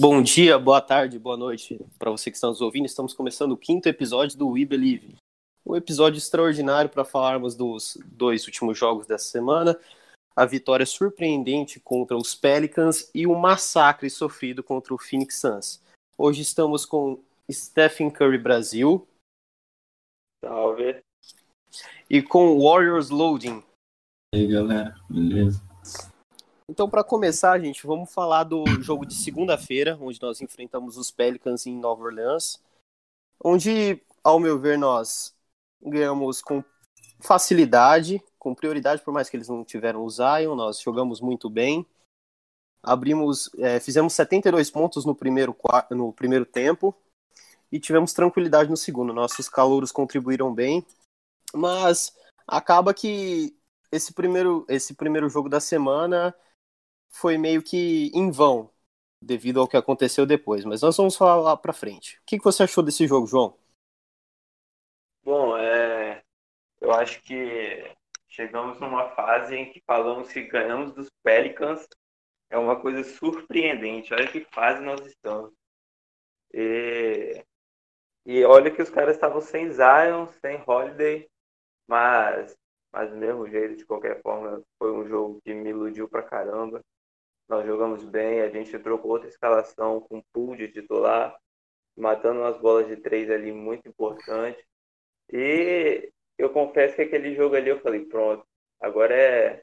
Bom dia, boa tarde, boa noite para você que está nos ouvindo. Estamos começando o quinto episódio do We Believe. Um episódio extraordinário para falarmos dos dois últimos jogos dessa semana. A vitória surpreendente contra os Pelicans e o massacre sofrido contra o Phoenix Suns. Hoje estamos com Stephen Curry Brasil Salve. e com Warriors Loading. E aí, galera, beleza? Então, para começar, gente, vamos falar do jogo de segunda-feira, onde nós enfrentamos os Pelicans em Nova Orleans, onde, ao meu ver, nós ganhamos com facilidade, com prioridade, por mais que eles não tiveram o Zion, nós jogamos muito bem. Abrimos, é, fizemos 72 pontos no primeiro, no primeiro tempo e tivemos tranquilidade no segundo. Nossos calouros contribuíram bem, mas acaba que esse primeiro, esse primeiro jogo da semana foi meio que em vão, devido ao que aconteceu depois. Mas nós vamos falar lá pra frente. O que, que você achou desse jogo, João? Bom, é, eu acho que chegamos numa fase em que falamos que ganhamos dos Pelicans. É uma coisa surpreendente. Olha que fase nós estamos. E, e olha que os caras estavam sem Zion, sem Holiday, mas, mas do mesmo jeito, de qualquer forma, foi um jogo que me iludiu pra caramba. Nós jogamos bem, a gente trocou outra escalação com pool de titular, matando umas bolas de três ali muito importantes. E eu confesso que aquele jogo ali eu falei, pronto, agora é.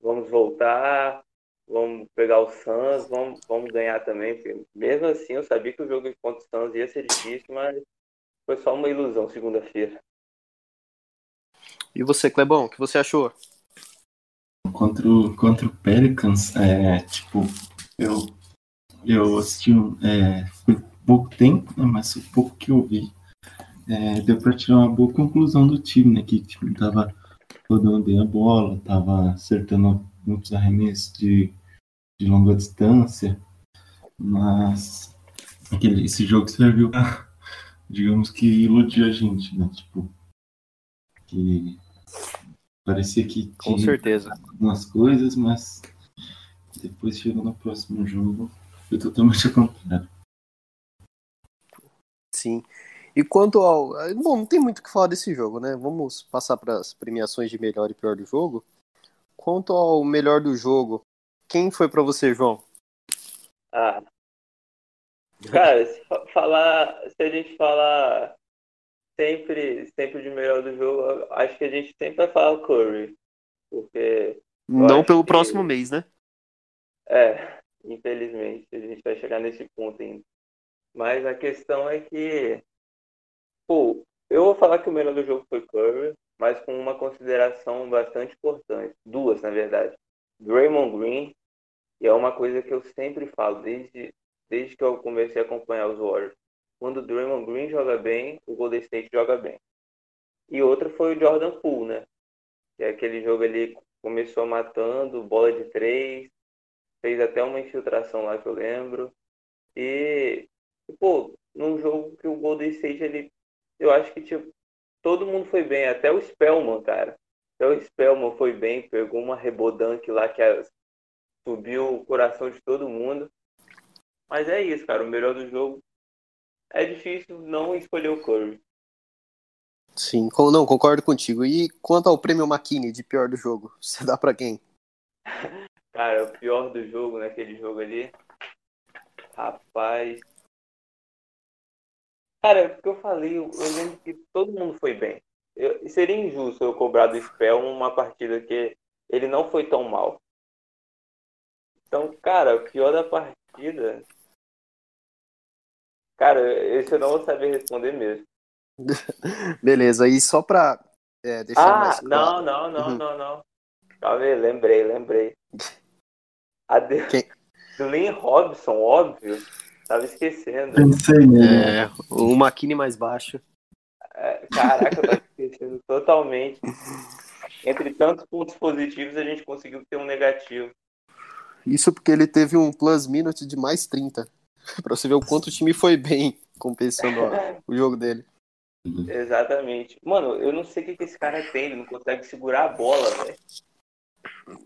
Vamos voltar, vamos pegar o Suns, vamos, vamos ganhar também. Porque mesmo assim eu sabia que o jogo contra o Suns ia ser difícil, mas foi só uma ilusão segunda-feira. E você, Clebão, o que você achou? Contra o, contra o Pelicans, é, tipo, eu, eu assisti, um, é, pouco tempo, né, mas o pouco que eu vi, é, deu pra tirar uma boa conclusão do time, né, que o time tava rodando bem a bola, tava acertando muitos arremessos de, de longa distância, mas aquele, esse jogo serviu pra, digamos que iludir a gente, né, tipo, que parecia que Com tinha certeza. algumas coisas, mas depois chegou no próximo jogo, foi totalmente ao contrário. Sim. E quanto ao. Bom, não tem muito o que falar desse jogo, né? Vamos passar para as premiações de melhor e pior do jogo. Quanto ao melhor do jogo, quem foi para você, João? Ah. Cara, se fa- falar, se a gente falar sempre, sempre de melhor do jogo, acho que a gente sempre vai falar o Curry. Porque, Não pelo que- próximo mês, né? é, infelizmente, a gente vai chegar nesse ponto ainda. Mas a questão é que, pô, eu vou falar que o melhor do jogo foi Curry, mas com uma consideração bastante importante. Duas, na verdade. Draymond Green, e é uma coisa que eu sempre falo, desde, desde que eu comecei a acompanhar os Warriors. Quando o Draymond Green joga bem, o Golden State joga bem. E outra foi o Jordan Poole, né? Que é aquele jogo ali começou matando, bola de três, fez até uma infiltração lá que eu lembro. E, pô, num jogo que o Golden State, ele, eu acho que tipo, todo mundo foi bem, até o Spellman, cara. Até o Spellman foi bem, pegou uma rebodanque lá que subiu o coração de todo mundo. Mas é isso, cara, o melhor do jogo. É difícil não escolher o Curry. Sim, com- não, concordo contigo. E quanto ao prêmio McKinney de pior do jogo, você dá pra quem? Cara, o pior do jogo naquele jogo ali. Rapaz. Cara, é porque eu falei, eu, eu lembro que todo mundo foi bem. Eu- seria injusto eu cobrar do Spell uma partida que ele não foi tão mal. Então, cara, o pior da partida. Cara, esse eu não vou saber responder mesmo. Beleza, e só pra é, deixar Ah, mais não, claro. não, não, Uhum. não, não. Calma aí, lembrei, lembrei. A de... Quem? do Lynn Robson, óbvio. Tava esquecendo. Pensei nele. É, o Makini mais baixo. É, caraca, eu tava esquecendo totalmente. Entre tantos pontos positivos, a gente conseguiu ter um negativo. Isso porque ele teve um plus minute de mais 30. Pra você ver o quanto o time foi bem compensando o jogo dele. Exatamente. Mano, eu não sei o que, que esse cara tem, ele não consegue segurar a bola, velho.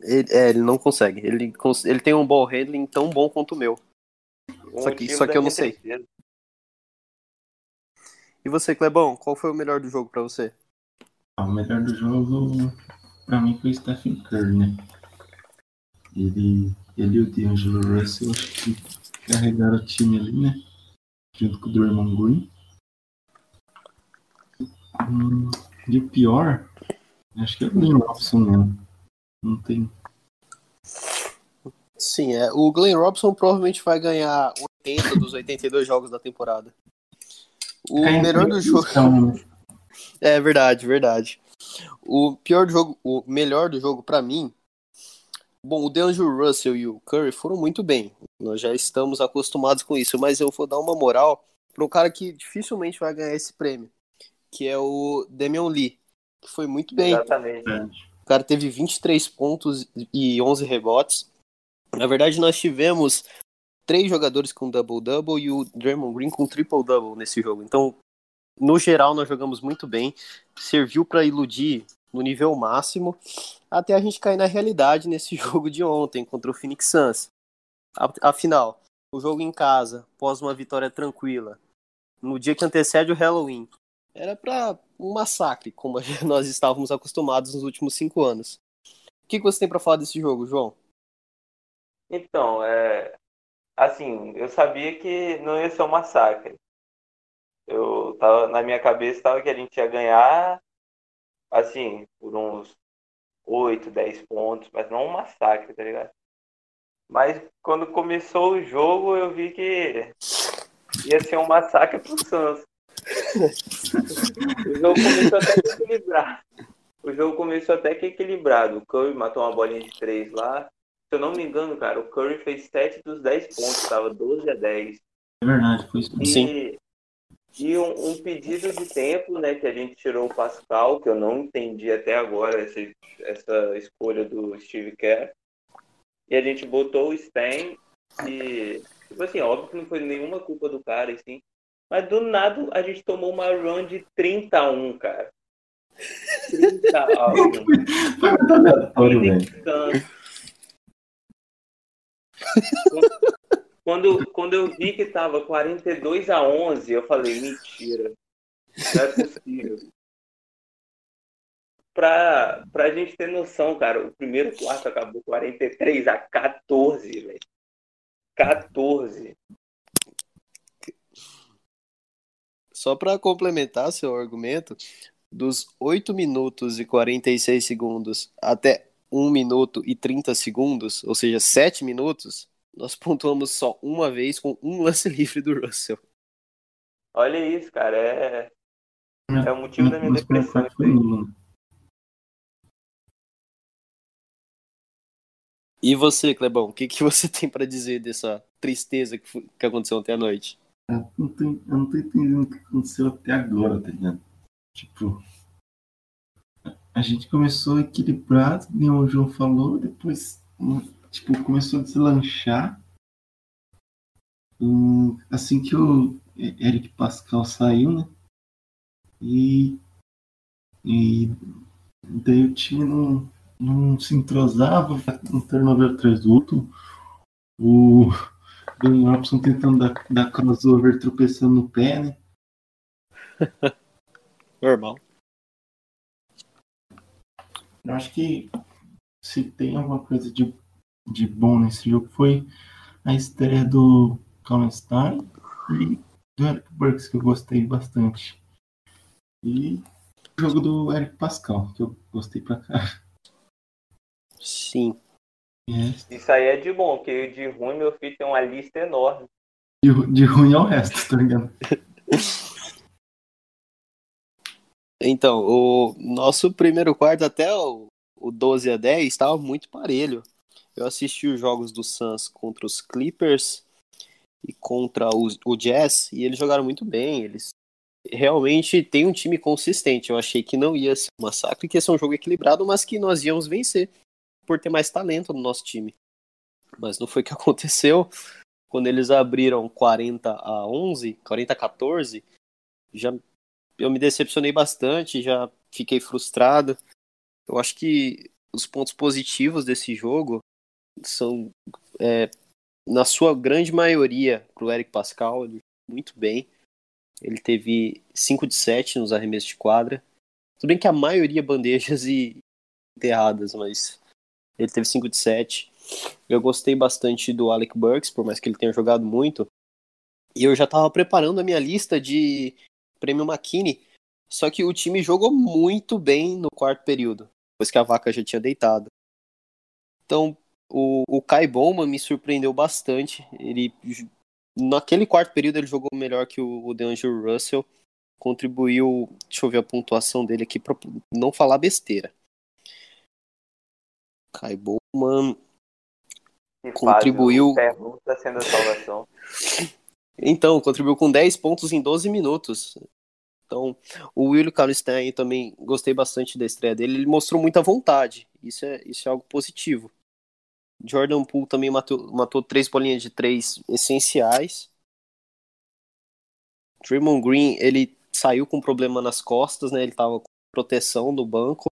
Ele, é, ele não consegue. Ele, cons- ele tem um ball handling tão bom quanto o meu. O Só que- só que eu não sei. tristeza. E você, Clebão, qual foi o melhor do jogo pra você? Ah, O melhor do jogo, pra mim, foi o Stephen Curry, né? Ele, ele e o D'Angelo Russell, acho que carregaram o time ali, né? Junto com o Draymond Green. Hum, e o pior, acho que é o Glenn Robson mesmo. Não tem. Sim, é. O Glenn Robson provavelmente vai ganhar 80 dos 82 jogos da temporada. O É, melhor do jogo. então, né? É verdade, verdade. O pior do jogo, o melhor do jogo pra mim. Bom, o DeAngelo Russell e o Curry foram muito bem. Nós já estamos acostumados com isso, mas eu vou dar uma moral para um cara que dificilmente vai ganhar esse prêmio, que é o Damian Lee, que foi muito bem. Exatamente. O cara teve 23 pontos e 11 rebotes. Na verdade, nós tivemos três jogadores com double-double e o Draymond Green com triple-double nesse jogo. Então, no geral, nós jogamos muito bem. Serviu para iludir no nível máximo, até a gente cair na realidade nesse jogo de ontem contra o Phoenix Suns. Afinal, o jogo em casa, após uma vitória tranquila, no dia que antecede o Halloween, era para um massacre, como nós estávamos acostumados nos últimos cinco anos. O que você tem para falar desse jogo, João? Então, é. Assim, eu sabia que não ia ser um massacre. Eu tava, na minha cabeça tava que a gente ia ganhar, assim, por uns 8, 10 pontos, mas não um massacre, tá ligado? Mas quando começou o jogo, eu vi que ia ser um massacre pro Suns. o jogo começou até que equilibrado. O jogo começou até que equilibrado. O Curry matou uma bolinha de 3 lá. Se eu não me engano, cara, o Curry fez 7 dos 10 pontos, tava 12 a 10. É verdade, foi isso. E, Sim. E um, um pedido de tempo, né, que a gente tirou o Pascal, que eu não entendi até agora essa, essa escolha do Steve Kerr. E a gente botou o Stan e, tipo assim, óbvio que não foi nenhuma culpa do cara, assim. Mas do nada a gente tomou uma run de 30 a 1, cara. 30 a 1. Foi muito aleatório, velho. Quando, quando eu vi que tava 42 a 11, eu falei, mentira. Não é possível. Pra, pra gente ter noção, cara, o primeiro quarto acabou 43 a 14, velho. 14. Só para complementar seu argumento, dos 8 minutos e 46 segundos até 1 minuto e 30 segundos, ou seja, 7 minutos, nós pontuamos só uma vez com um lance livre do Russell. Olha isso, cara. É, é o motivo da minha depressão. E você, Clebão, o que, que você tem para dizer dessa tristeza que, foi- que aconteceu ontem à noite? Eu não, tô, eu não tô entendendo o que aconteceu até agora, tá ligado? Tipo, a gente começou equilibrado, nem o João falou, depois, hum, tipo, começou a deslanchar. Hum, assim que o Eric Pascal saiu, né? E, e daí o time não, não se entrosava, um turnover atrás do outro. O Glenn Robson tentando dar, dar crossover, tropeçando no pé, né? Normal. Eu acho que se tem alguma coisa de, de bom nesse jogo foi a estreia do Colin Stein e do Eric Burks, que eu gostei bastante. E o jogo do Eric Pascal, que eu gostei pra cá. Sim. É, Isso aí é de bom, porque de ruim meu filho tem uma lista enorme. de, de ruim ao resto, tá ligado? Então, o nosso primeiro quarto, até o o 12 a 10 estava muito parelho. Eu assisti os jogos do Suns contra os Clippers e contra os, o Jazz e eles jogaram muito bem. Eles realmente têm um time consistente. Eu achei que não ia ser um massacre, que ia ser um jogo equilibrado, mas que nós íamos vencer por ter mais talento no nosso time. Mas não foi o que aconteceu. Quando eles abriram 40 a 11, 40 a 14, já eu me decepcionei bastante, já fiquei frustrado. Eu acho que os pontos positivos desse jogo são, é, na sua grande maioria, para o Eric Pascal, ele muito bem. Ele teve 5 de 7 nos arremessos de quadra. Tudo bem que a maioria bandejas e enterradas, mas ele teve 5 de 7. Eu gostei bastante do Alec Burks, por mais que ele tenha jogado muito. E eu já estava preparando a minha lista de prêmio McKinney. Só que o time jogou muito bem no quarto período, depois que a vaca já tinha deitado. Então, o, o Kai Bowman me surpreendeu bastante. Ele naquele quarto período ele jogou melhor que o, o DeAngelo Russell. Contribuiu, deixa eu ver a pontuação dele aqui para não falar besteira. Kai Bowman contribuiu. Pergunta sendo salvação. Então, contribuiu com 10 pontos em 12 minutos. Então, o Will Kalstein também gostei bastante da estreia dele. Ele mostrou muita vontade. Isso é, isso é algo positivo. Jordan Poole também matou, matou três bolinhas de três essenciais. Draymond Green, ele saiu com problema nas costas, né? Ele tava com proteção do banco.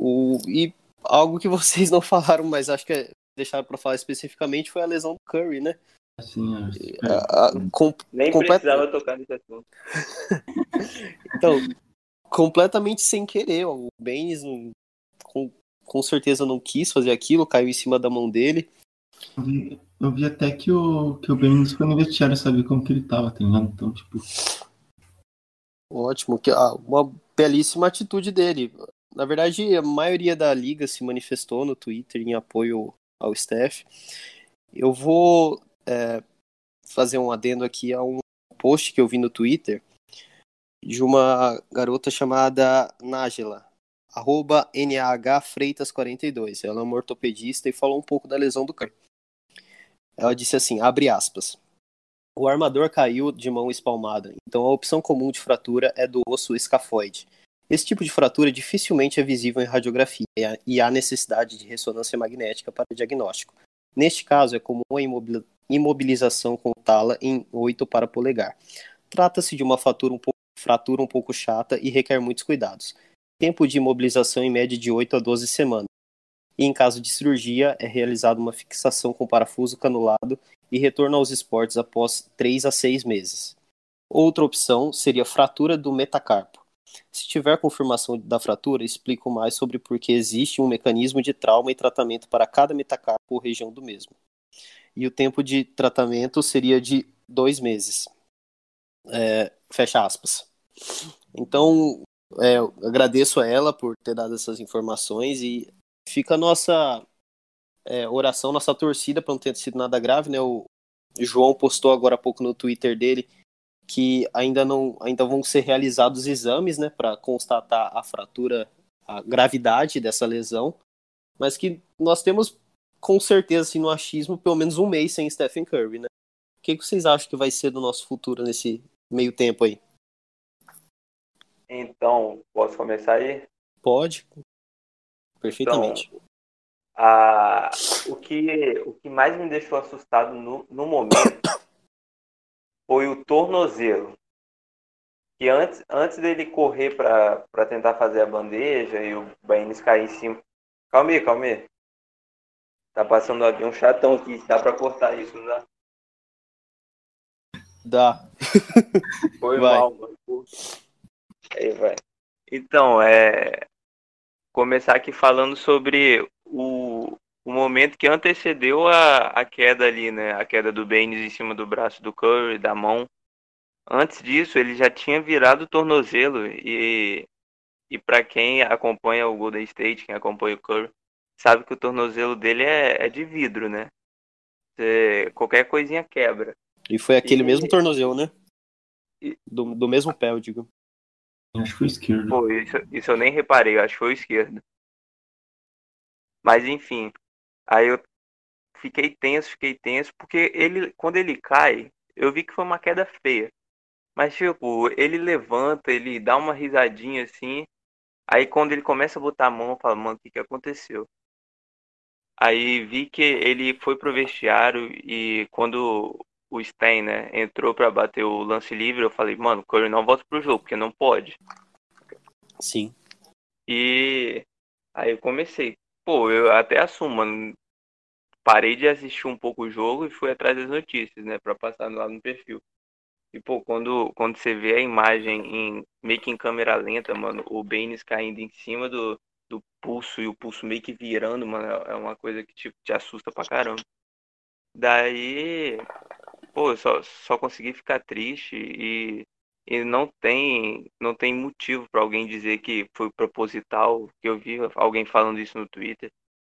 O, e algo que vocês não falaram, mas acho que é, deixaram para falar especificamente foi a lesão do Curry, né? Assim, a, a, com, Nem complet... precisava tocar nesse assunto. então, completamente sem querer. O Baines com, com certeza não quis fazer aquilo, caiu em cima da mão dele. Eu vi, eu vi até que o, que o Baines foi no vestiário saber como que ele tava, tá ligado? Então, tipo. Ótimo, que, ah, uma belíssima atitude dele. Na verdade, a maioria da liga se manifestou no Twitter em apoio ao Steph. Eu vou é, fazer um adendo aqui a um post que eu vi no Twitter de uma garota chamada Nájela, arroba NAHFreitas42. Ela é uma ortopedista e falou um pouco da lesão do cara. Ela disse assim, abre aspas. O armador caiu de mão espalmada, então a opção comum de fratura é do osso escafoide. Esse tipo de fratura dificilmente é visível em radiografia e há necessidade de ressonância magnética para diagnóstico. Neste caso, é comum a imobilização com tala em 8 para polegar. Trata-se de uma fratura um, pouco, fratura um pouco chata e requer muitos cuidados. Tempo de imobilização em média de 8 a 12 semanas. E em caso de cirurgia, é realizada uma fixação com parafuso canulado e retorno aos esportes após 3 a 6 meses. Outra opção seria fratura do metacarpo. Se tiver confirmação da fratura, explico mais sobre por que existe um mecanismo de trauma e tratamento para cada metacarpo ou região do mesmo e o tempo de tratamento seria de dois meses. É, fecha aspas. Então, é, agradeço a ela por ter dado essas informações e fica a nossa é, oração, nossa torcida para não ter sido nada grave, né? O João postou agora há pouco no Twitter dele que ainda não ainda vão ser realizados exames, né, para constatar a fratura, a gravidade dessa lesão, mas que nós temos com certeza, assim, no achismo, pelo menos um mês sem Stephen Curry, né? O que, que vocês acham que vai ser do nosso futuro nesse meio tempo aí? Então, posso começar aí? Pode. Perfeitamente. Então, a, o, que, o que mais me deixou assustado no, no momento foi o tornozelo. Que antes, antes dele correr para tentar fazer a bandeja e o Baines cair em cima. Calma aí, calma aí. Tá passando aqui um chatão aqui. Dá pra cortar isso, não dá? Dá. Foi vai. mal, mano. Aí vai. Então, é. Começar aqui falando sobre o, o momento que antecedeu a, a queda ali, né? A queda do Baines em cima do braço do Curry, da mão. Antes disso, ele já tinha virado o tornozelo e, e para quem acompanha o Golden State, quem acompanha o Curry, sabe que o tornozelo dele é, é de vidro, né? Você, qualquer coisinha quebra. E foi aquele e... mesmo tornozelo, né? Do, do mesmo pé, eu digo. Acho que foi esquerdo. Pô, isso, isso eu nem reparei, acho que foi esquerdo. Mas enfim, aí eu fiquei tenso, fiquei tenso, porque ele, quando ele cai, eu vi que foi uma queda feia. Mas, tipo, ele levanta, ele dá uma risadinha assim. Aí quando ele começa a botar a mão, eu falo, mano, o que, que aconteceu? Aí vi que ele foi pro vestiário e quando o Stein, né, entrou para bater o lance livre, eu falei, mano, o Curry não volta pro jogo, porque não pode. Sim. E aí eu comecei. Pô, eu até assumo, mano. Parei de assistir um pouco o jogo e fui atrás das notícias, né, para passar lá no perfil. E, pô, quando, quando você vê a imagem em meio que em câmera lenta, mano, o Baines caindo em cima do, do pulso e o pulso meio que virando, mano, é uma coisa que tipo, te assusta pra caramba. Daí, pô, eu só, só consegui ficar triste e, e não tem não tem motivo para alguém dizer que foi proposital, que eu vi alguém falando isso no Twitter,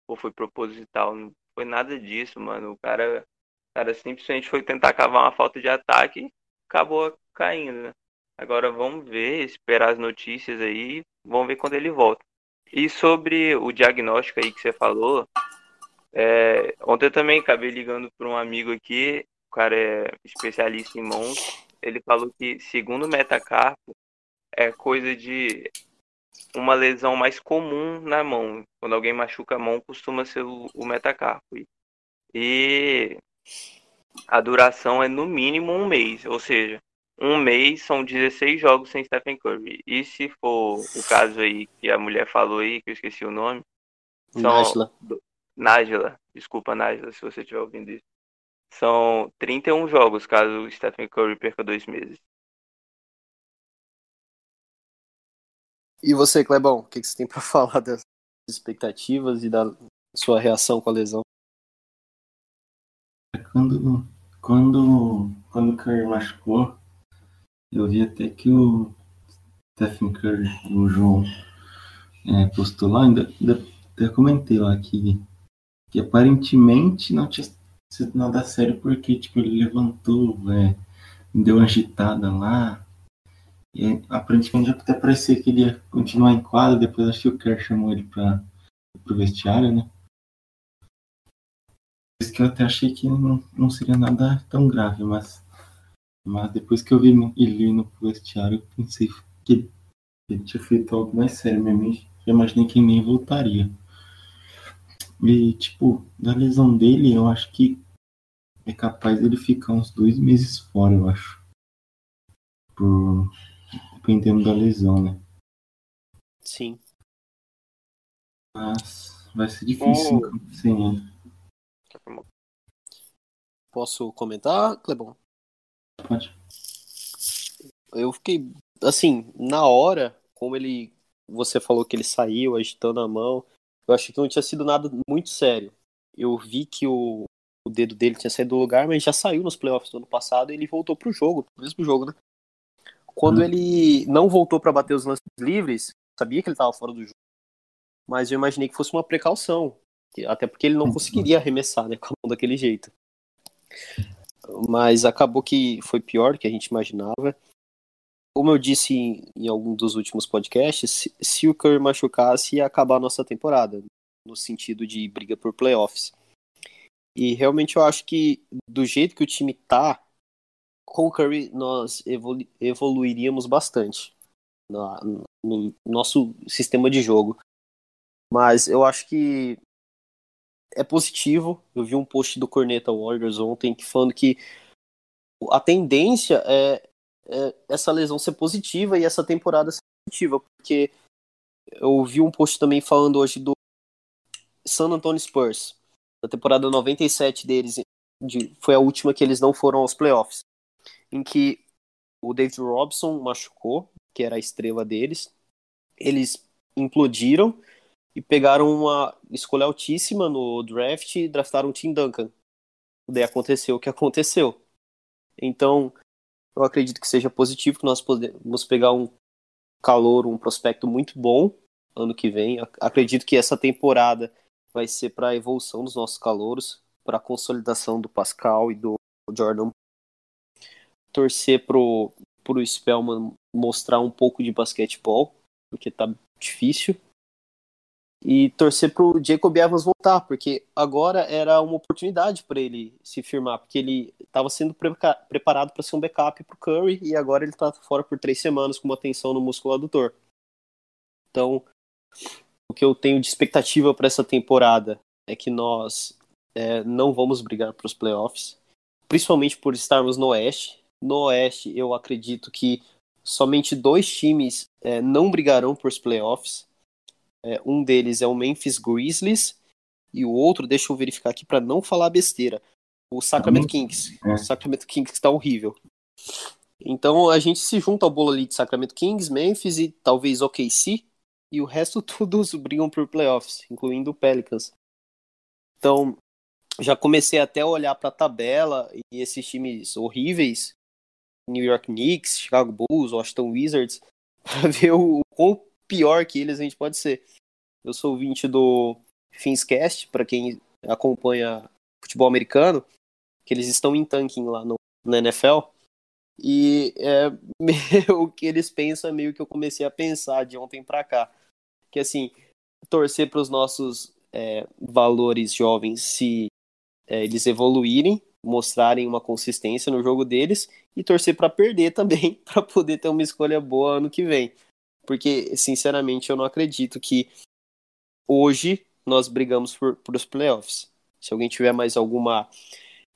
ou foi proposital, não foi nada disso, mano. O cara, o cara simplesmente foi tentar cavar uma falta de ataque e acabou caindo, né? Agora vamos ver, esperar as notícias aí, vamos ver quando ele volta. E sobre o diagnóstico aí que você falou, é, ontem eu também acabei ligando para um amigo aqui, o cara é especialista em mãos. Ele falou que, segundo o metacarpo, é coisa de uma lesão mais comum na mão. Quando alguém machuca a mão, costuma ser o, o metacarpo. E a duração é no mínimo um mês, ou seja, um mês são 16 jogos sem Stephen Curry. E se for o caso aí que a mulher falou aí, que eu esqueci o nome, são Nájila. Nájila, desculpa Nájila se você estiver ouvindo isso. São 31 jogos caso o Stephen Curry perca dois meses. E você, Clebão, o que, que você tem pra falar das expectativas e da sua reação com a lesão? Quando, quando, quando o Curry machucou, eu vi até que o Stephen Curry, o João, é, postou lá, ainda, ainda até comentei lá que, que aparentemente não tinha sido nada sério porque tipo, ele levantou, é, deu uma agitada lá. E aparentemente até parecia que ele ia continuar em quadra, depois acho que o Kerr chamou ele para o vestiário, né? Por isso que eu até achei que não, não seria nada tão grave, mas, mas depois que eu vi ele indo pro vestiário, eu pensei que ele, tinha feito algo mais sério mesmo. e Já imaginei que ele nem voltaria. E, tipo, da lesão dele, eu acho que é capaz dele ficar uns dois meses fora, eu acho. Por... Dependendo da lesão, né? Sim. Mas vai ser difícil Oh. sem ele. Posso comentar, Clebão? Pode. Eu fiquei, assim, na hora, como ele. Você falou que ele saiu agitando a mão. Eu achei que não tinha sido nada muito sério. Eu vi que o, o dedo dele tinha saído do lugar, mas já saiu nos playoffs do ano passado e ele voltou pro jogo, pro mesmo jogo, né? Quando Hum. ele não voltou para bater os lances livres, sabia que ele estava fora do jogo. Mas eu imaginei que fosse uma precaução. Até porque ele não Uhum. conseguiria arremessar, né? Com a mão daquele jeito. Mas acabou que foi pior do que a gente imaginava. Como eu disse em, em algum dos últimos podcasts, se, se o Curry machucasse, ia acabar a nossa temporada. No sentido de briga por playoffs. E realmente eu acho que do jeito que o time tá, com o Curry nós evolu- evoluiríamos bastante no nosso sistema de jogo. Mas eu acho que é positivo. Eu vi um post do Corneta Warriors ontem que falando que a tendência é, é essa lesão ser positiva e essa temporada ser positiva, porque eu vi um post também falando hoje do San Antonio Spurs, da temporada 97 deles, de, foi a última que eles não foram aos playoffs, em que o David Robson machucou, que era a estrela deles, eles implodiram e pegaram uma escolha altíssima no draft e draftaram o Tim Duncan. Daí aconteceu o que aconteceu. Então, eu acredito que seja positivo que nós podemos pegar um calor, um prospecto muito bom ano que vem. Ac- Acredito que essa temporada vai ser para a evolução dos nossos calouros, para a consolidação do Pascal e do Jordan. Torcer pro, pro Spellman mostrar um pouco de basquetebol, porque tá difícil. E torcer pro Jacob Evans voltar, porque agora era uma oportunidade para ele se firmar, porque ele estava sendo pre preparado para ser um backup pro Curry e agora ele está fora por três semanas com uma tensão no músculo adutor. Então, o que eu tenho de expectativa para essa temporada é que nós é, não vamos brigar para os playoffs, principalmente por estarmos no Oeste. No Oeste, eu acredito que somente dois times é, não brigarão por os playoffs. É, um deles é o Memphis Grizzlies e o outro, deixa eu verificar aqui para não falar besteira, o Sacramento uhum. Kings. É. O Sacramento Kings está horrível. Então a gente se junta ao bolo ali de Sacramento Kings, Memphis e talvez OKC, e o resto todos brigam por playoffs, incluindo o Pelicans. Então já comecei até a olhar para a tabela e esses times horríveis, New York Knicks, Chicago Bulls, Washington Wizards, para ver o quão pior que eles a gente pode ser. Eu sou ouvinte do Finscast, para quem acompanha futebol americano, que eles estão em tanking lá no, na NFL. E é, o que eles pensam é meio que eu comecei a pensar de ontem para cá. Que assim, torcer para os nossos é, valores jovens se é, eles evoluírem, mostrarem uma consistência no jogo deles e torcer para perder também, para poder ter uma escolha boa ano que vem. Porque, sinceramente, eu não acredito que hoje nós brigamos por, por os playoffs. Se alguém tiver mais alguma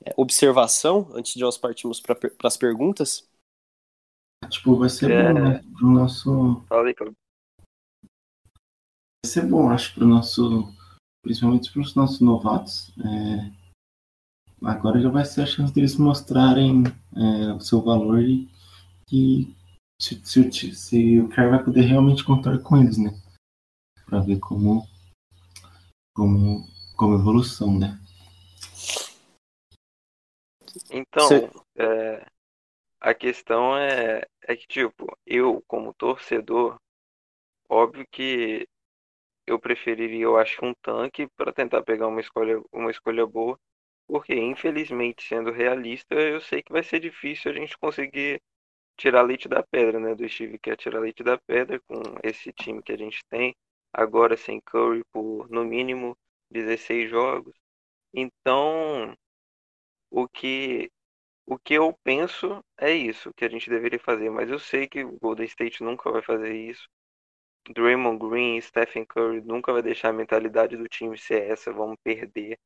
é, observação antes de nós partirmos para as perguntas. Tipo, vai ser é... bom, né? Pro nosso. Fala aí, Vai ser bom, acho, pro nosso. Principalmente para os nossos novatos. É agora já vai ser a chance deles mostrarem é, o seu valor e, e se, se, se, o cara vai poder realmente contar com eles, né? Pra ver como, como, como evolução, né? Então, é, a questão é, é que, tipo, eu, como torcedor, óbvio que eu preferiria, eu acho, um tanque para tentar pegar uma escolha, uma escolha boa porque, infelizmente, sendo realista, eu sei que vai ser difícil a gente conseguir tirar leite da pedra, né? Do Steve quer tirar leite da pedra com esse time que a gente tem. Agora sem Curry por, no mínimo, 16 jogos. Então, o que, o que eu penso é isso que a gente deveria fazer. Mas eu sei que o Golden State nunca vai fazer isso. Draymond Green, Stephen Curry nunca vai deixar a mentalidade do time ser essa, vamos perder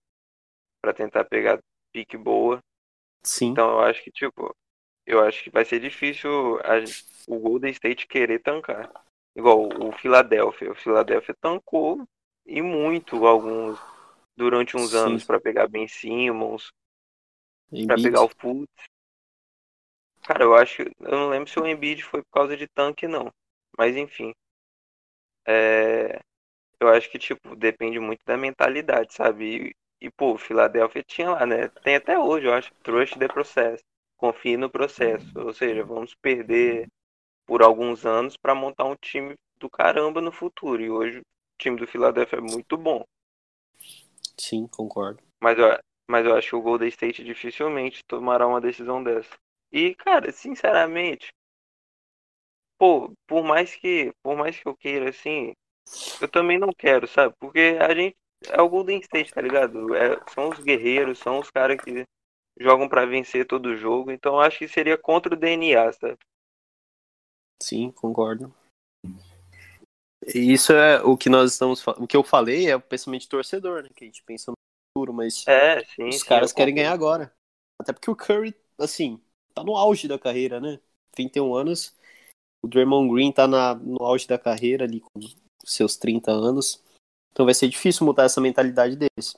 para tentar pegar pique boa. Sim. Então eu acho que, tipo, eu acho que vai ser difícil a, o Golden State querer tancar. Igual o Philadelphia. O Philadelphia tancou e muito alguns durante uns Sim. anos para pegar Ben Simmons, para pegar o Fultz. Cara, eu acho, eu não lembro se o Embiid foi por causa de tanque não, mas enfim. É, eu acho que tipo depende muito da mentalidade, sabe? E, pô, o Philadelphia tinha lá, né? Tem até hoje, eu acho. Trust the process. Confie no processo. Ou seja, vamos perder por alguns anos para montar um time do caramba no futuro. E hoje o time do Philadelphia é muito bom. Sim, concordo. Mas eu, mas eu acho que o Golden State dificilmente tomará uma decisão dessa. E, cara, sinceramente, pô, por mais que, por mais que eu queira, assim, eu também não quero, sabe? Porque a gente é o Golden State, tá ligado? É, são os guerreiros, são os caras que jogam para vencer todo o jogo. Então acho que seria contra o DNA, sabe? Sim, concordo. Isso é o que nós estamos. O que eu falei é o pensamento torcedor, né? Que a gente pensa no futuro, mas é, sim, os sim, caras querem ganhar agora. Até porque o Curry, assim, tá no auge da carreira, né? 31 anos. O Draymond Green tá na, no auge da carreira ali com seus 30 anos. Então vai ser difícil mudar essa mentalidade deles.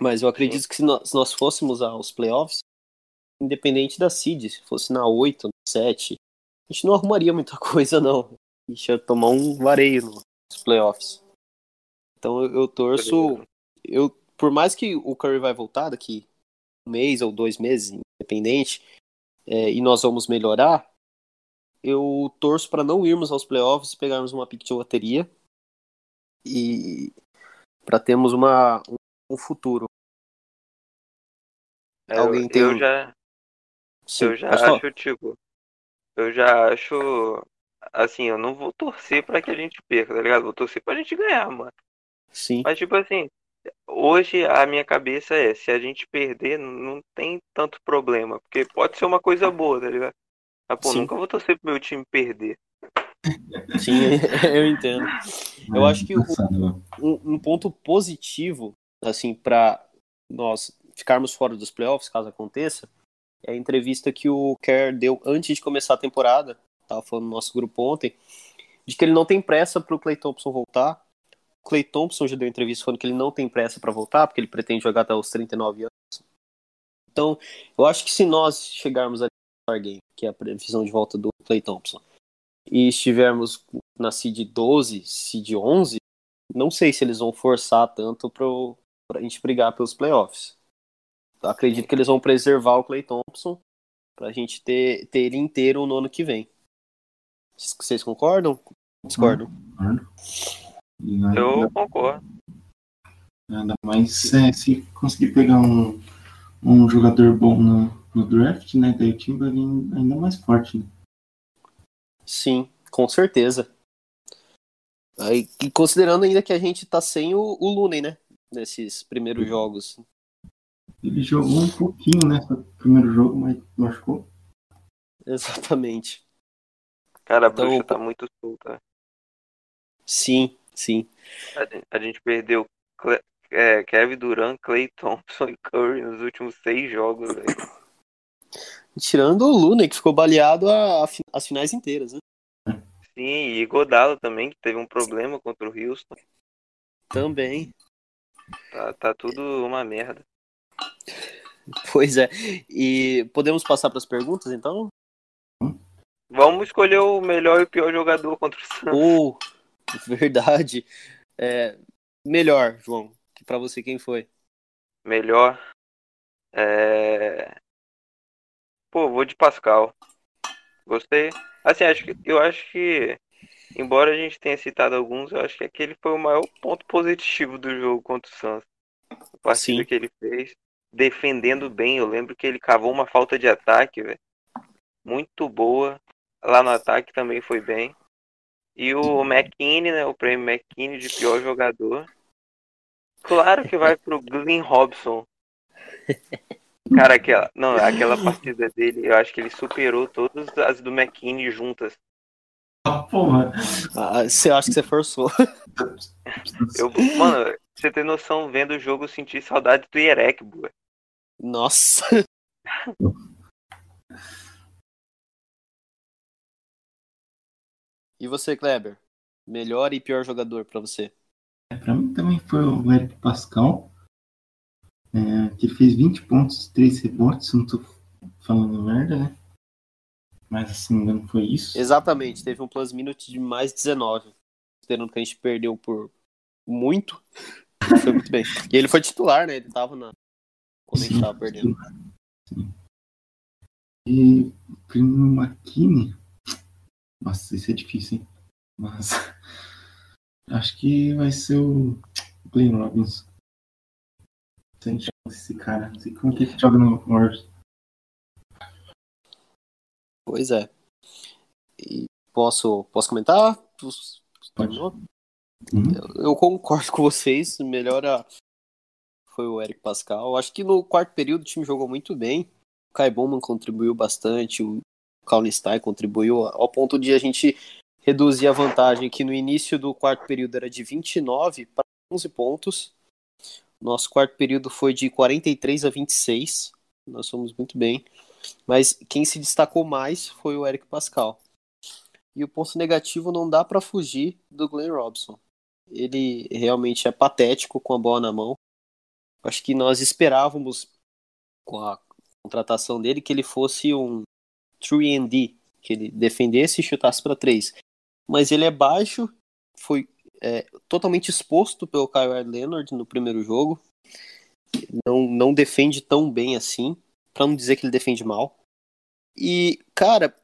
Mas eu acredito Sim. que se nós, se nós, fôssemos aos playoffs, independente da seed, se fosse na 8, na 7, a gente não arrumaria muita coisa, não. A gente ia tomar um vareio nos playoffs. Então eu, eu torço. Eu, por mais que o Curry vai voltar daqui um mês ou dois meses, independente, é, e nós vamos melhorar, eu torço para não irmos aos playoffs e pegarmos uma pick de loteria e para termos uma, um futuro. É, Alguém tem eu já Sim, eu já acho tipo eu já acho assim, eu não vou torcer para que a gente perca, tá ligado? Vou torcer pra gente ganhar, mano. Sim. Mas, tipo assim, hoje a minha cabeça é: se a gente perder, não tem tanto problema. Porque pode ser uma coisa boa, tá ligado? Mas, pô, Sim. nunca vou torcer pro meu time perder. Sim, eu entendo. Eu acho que um, um ponto positivo, assim, para nós ficarmos fora dos playoffs, caso aconteça, é a entrevista que o Kerr deu antes de começar a temporada, tava falando no nosso grupo ontem, de que ele não tem pressa pro Clay Thompson voltar. O Clay Thompson já deu entrevista falando que ele não tem pressa para voltar, porque ele pretende jogar até os 39 anos. Então, eu acho que se nós chegarmos ali no Game, que é a previsão de volta do Clay Thompson, e estivermos na seed 12, seed 11, não sei se eles vão forçar tanto pro, pra gente brigar pelos playoffs. Eu acredito que eles vão preservar o Clay Thompson pra gente ter, ter ele inteiro no ano que vem. Vocês- concordam? Discordam? Ainda, Eu concordo. ainda mais é, se conseguir pegar um, um jogador bom no, no draft, né? Daí o time vai vir ainda mais forte, né? Sim, com certeza. Aí, e considerando ainda que a gente tá sem o, o Looney, né? Nesses primeiros jogos. Ele jogou um pouquinho, né? No primeiro jogo, mas machucou. Exatamente. Cara, a Então, bruxa tá muito solta. Sim, sim. A gente, a gente perdeu Cle- é, Kevin Durant, Clay Thompson e Curry nos últimos seis jogos, velho. Tirando o Looney, que ficou baleado a- a as finais inteiras, né? Sim, e Godalo também, que teve um problema contra o Houston. Também. Tá, tá tudo uma merda. Pois é. E podemos passar para as perguntas, então? Vamos escolher o melhor e o pior jogador contra o Santos. Ou, verdade. É, melhor, João. Para você, quem foi? Melhor. É... Pô, vou de Pascal. Gostei. Assim, acho que, eu acho que, embora a gente tenha citado alguns, eu acho que aquele foi o maior ponto positivo do jogo contra o Santos. A partida Sim. que ele fez, defendendo bem. Eu lembro que ele cavou uma falta de ataque, velho. Muito boa. Lá no ataque também foi bem. E o McKinney, né? O prêmio McKinney de pior jogador. Claro que vai pro Glenn Robson. Cara, aquela, não, aquela partida dele, eu acho que ele superou todas as do McKinney juntas. Ah, porra. Ah, você acha que você forçou? Eu, mano, você ter noção, vendo o jogo, eu senti saudade do Yerek, boa. Nossa. E você, Kleber? Melhor e pior jogador para você? É, pra mim também foi o Eric Pascal, é, que fez 20 pontos, 3 rebotes, não tô falando merda, né? Mas se não me engano foi isso. Exatamente, teve um plus minute de mais 19. Considerando que a gente perdeu por muito. Foi muito bem. E ele foi titular, né? Ele tava na. Quando a gente Sim, tava perdendo. sim. E o prêmio McKinney, nossa, isso é difícil, hein? Mas acho que vai ser o Glenn Robinson. Se a gente chama esse cara, não sei como que ele joga no Warriors. Pois é. E posso, posso comentar? Pode. Uhum. Eu concordo com vocês. Melhor a- foi o Eric Pascal. Acho que no quarto período o time jogou muito bem. O Kai Bowman contribuiu bastante. O Stein contribuiu ao ponto de a gente reduzir a vantagem que no início do quarto período era de 29 para 11 pontos. Nosso quarto período foi de 43 a 26. Nós fomos muito bem. Mas quem se destacou mais foi o Eric Pascal. E o ponto negativo não dá para fugir do Glenn Robson. Ele realmente é patético com a bola na mão. Acho que nós esperávamos com a contratação dele que ele fosse um 3D, que ele defendesse e chutasse para três. Mas ele é baixo, foi é, totalmente exposto pelo Kyle Leonard no primeiro jogo. Não, não defende tão bem assim, para não dizer que ele defende mal. E, cara,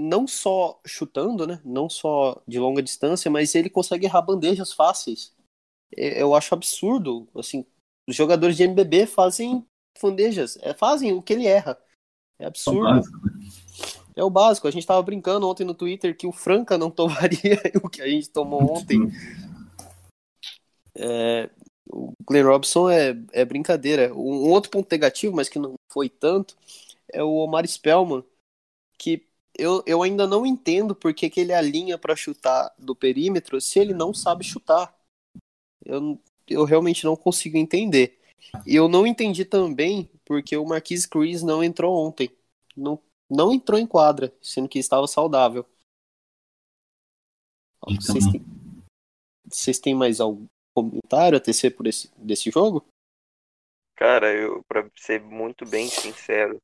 não só chutando, né? Não só de longa distância, mas ele consegue errar bandejas fáceis. Eu acho absurdo, assim, os jogadores de NBB fazem bandejas, é, fazem o que ele erra. É absurdo. Básico. É o básico. A gente tava brincando ontem no Twitter que o Franca não tomaria o que a gente tomou ontem. É, o Glenn Robson é, é brincadeira. Um, um outro ponto negativo, mas que não foi tanto, é o Omar Spellman, que eu, eu ainda não entendo por que, ele alinha para chutar do perímetro se ele não sabe chutar. Eu, eu realmente não consigo entender. E eu não entendi também porque o Marquise Chris não entrou ontem. Não, não entrou em quadra, sendo que estava saudável. Então, Vocês têm, vocês têm mais algum comentário a tecer por esse, desse jogo? Cara, eu, pra ser muito bem sincero,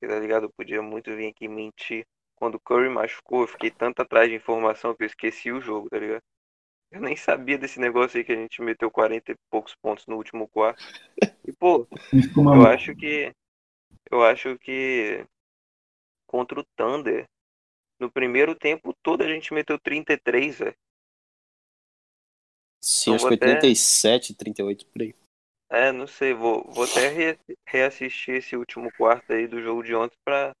tá ligado? Eu podia muito vir aqui mentir. Quando o Curry machucou, eu fiquei tanto atrás de informação que eu esqueci o jogo, tá ligado? Eu nem sabia desse negócio aí que a gente meteu 40 e poucos pontos no último quarto. E, pô, eu acho que. Eu acho que. Contra o Thunder, no primeiro tempo todo a gente meteu 33, velho. Sim, Eu acho que vou até- 87, 38 por aí. É, não sei, vou, vou até re- reassistir esse último quarto aí do jogo de ontem pra.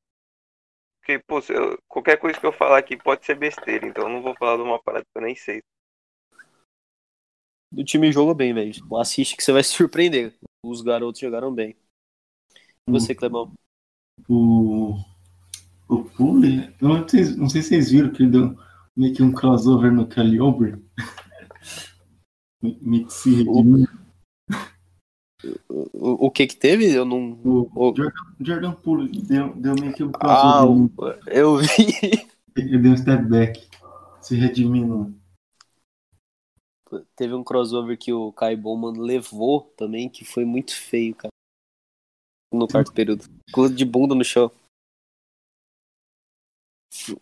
Porque, pô, eu- qualquer coisa que eu falar aqui pode ser besteira, então eu não vou falar de uma parada que eu nem sei. O time jogou bem, velho. Assiste que você vai se surpreender. Os garotos jogaram bem. E você, Clebão? O, o Pule, eu não sei, não sei se vocês viram que ele deu meio que um crossover no Kelly Oubre. meio que se redimiu. O, o que que teve? Eu não. O Jordan, Jordan Poole deu, deu meio que um Ah, o- eu vi. Ele deu um step back. Se redimindo. Teve um crossover que o Kai Bowman levou também, que foi muito feio, cara. No quarto período. Ficou de bunda no chão.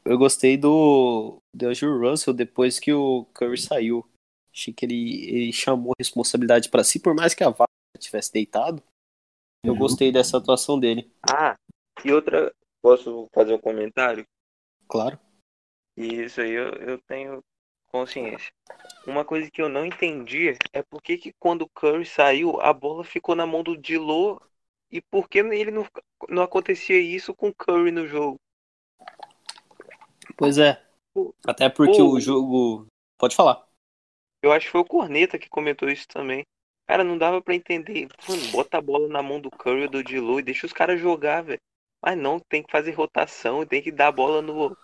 Eu gostei do D'Angelo Russell depois que o Curry saiu. Achei que ele, ele chamou a responsabilidade pra si, por mais que a vaga tivesse deitado. Eu Uhum. gostei dessa atuação dele, Ah, e outra. Posso fazer um comentário? claro. E isso aí eu, eu tenho consciência. Uma coisa que eu não entendi é por que, que quando o Curry saiu, a bola ficou na mão do Dilo e por que ele não, não acontecia isso com o Curry no jogo? Pois é. Pô, Até porque pô. o jogo. Pode falar. Eu acho que foi o Corneta que comentou isso também. Cara, não dava pra entender. Mano, bota a bola na mão do Curry ou do Dilo e deixa os caras jogar, velho. Mas não, tem que fazer rotação, tem que dar a bola no,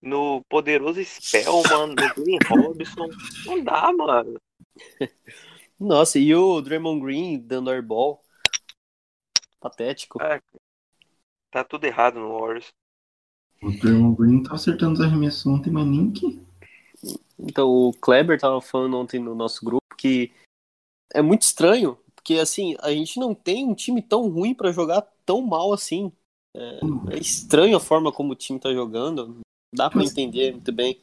no poderoso Spell, mano, no Green Robinson. Não dá, mano. Nossa, e o Draymond Green dando airball. Patético. É, tá tudo errado no Warriors. O Draymond Green tá acertando os arremessos ontem, mas nem que. Então, o Kleber tava falando ontem no nosso grupo que é muito estranho, porque assim, a gente não tem um time tão ruim pra jogar tão mal assim. É, é estranho a forma como o time tá jogando. Dá pra Mas- entender muito bem.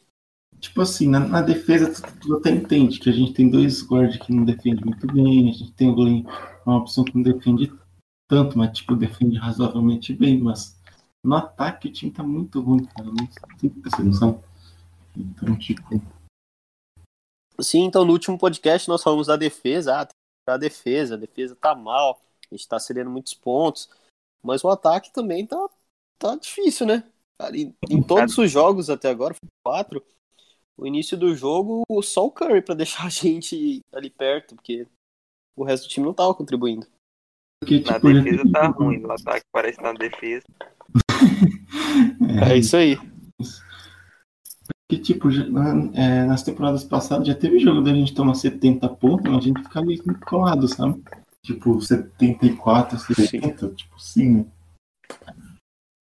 Tipo assim, na, na defesa tu, tu até entende que a gente tem dois guardas que não defendem muito bem, a gente tem o Glenn, uma opção que não defende tanto, mas tipo, defende razoavelmente bem, mas no ataque o time tá muito ruim, cara. Não se essa noção. Então, tipo, Sim, então no último podcast nós falamos da defesa. Ah, tem que melhorar a defesa, a defesa tá mal, a gente tá cedendo muitos pontos. Mas o ataque também tá, tá difícil, né? Cara, em, em todos os jogos até agora, quatro, o início do jogo, só o Curry pra deixar a gente ali perto, porque o resto do time não tava contribuindo. Na tipo, defesa tá ruim, no ataque parece na defesa. É isso aí. Porque, tipo, já- é, nas temporadas passadas já teve jogo da gente tomar 70 pontos, mas a gente fica meio que colado, sabe? Tipo, 74, 70, tipo, sim, né?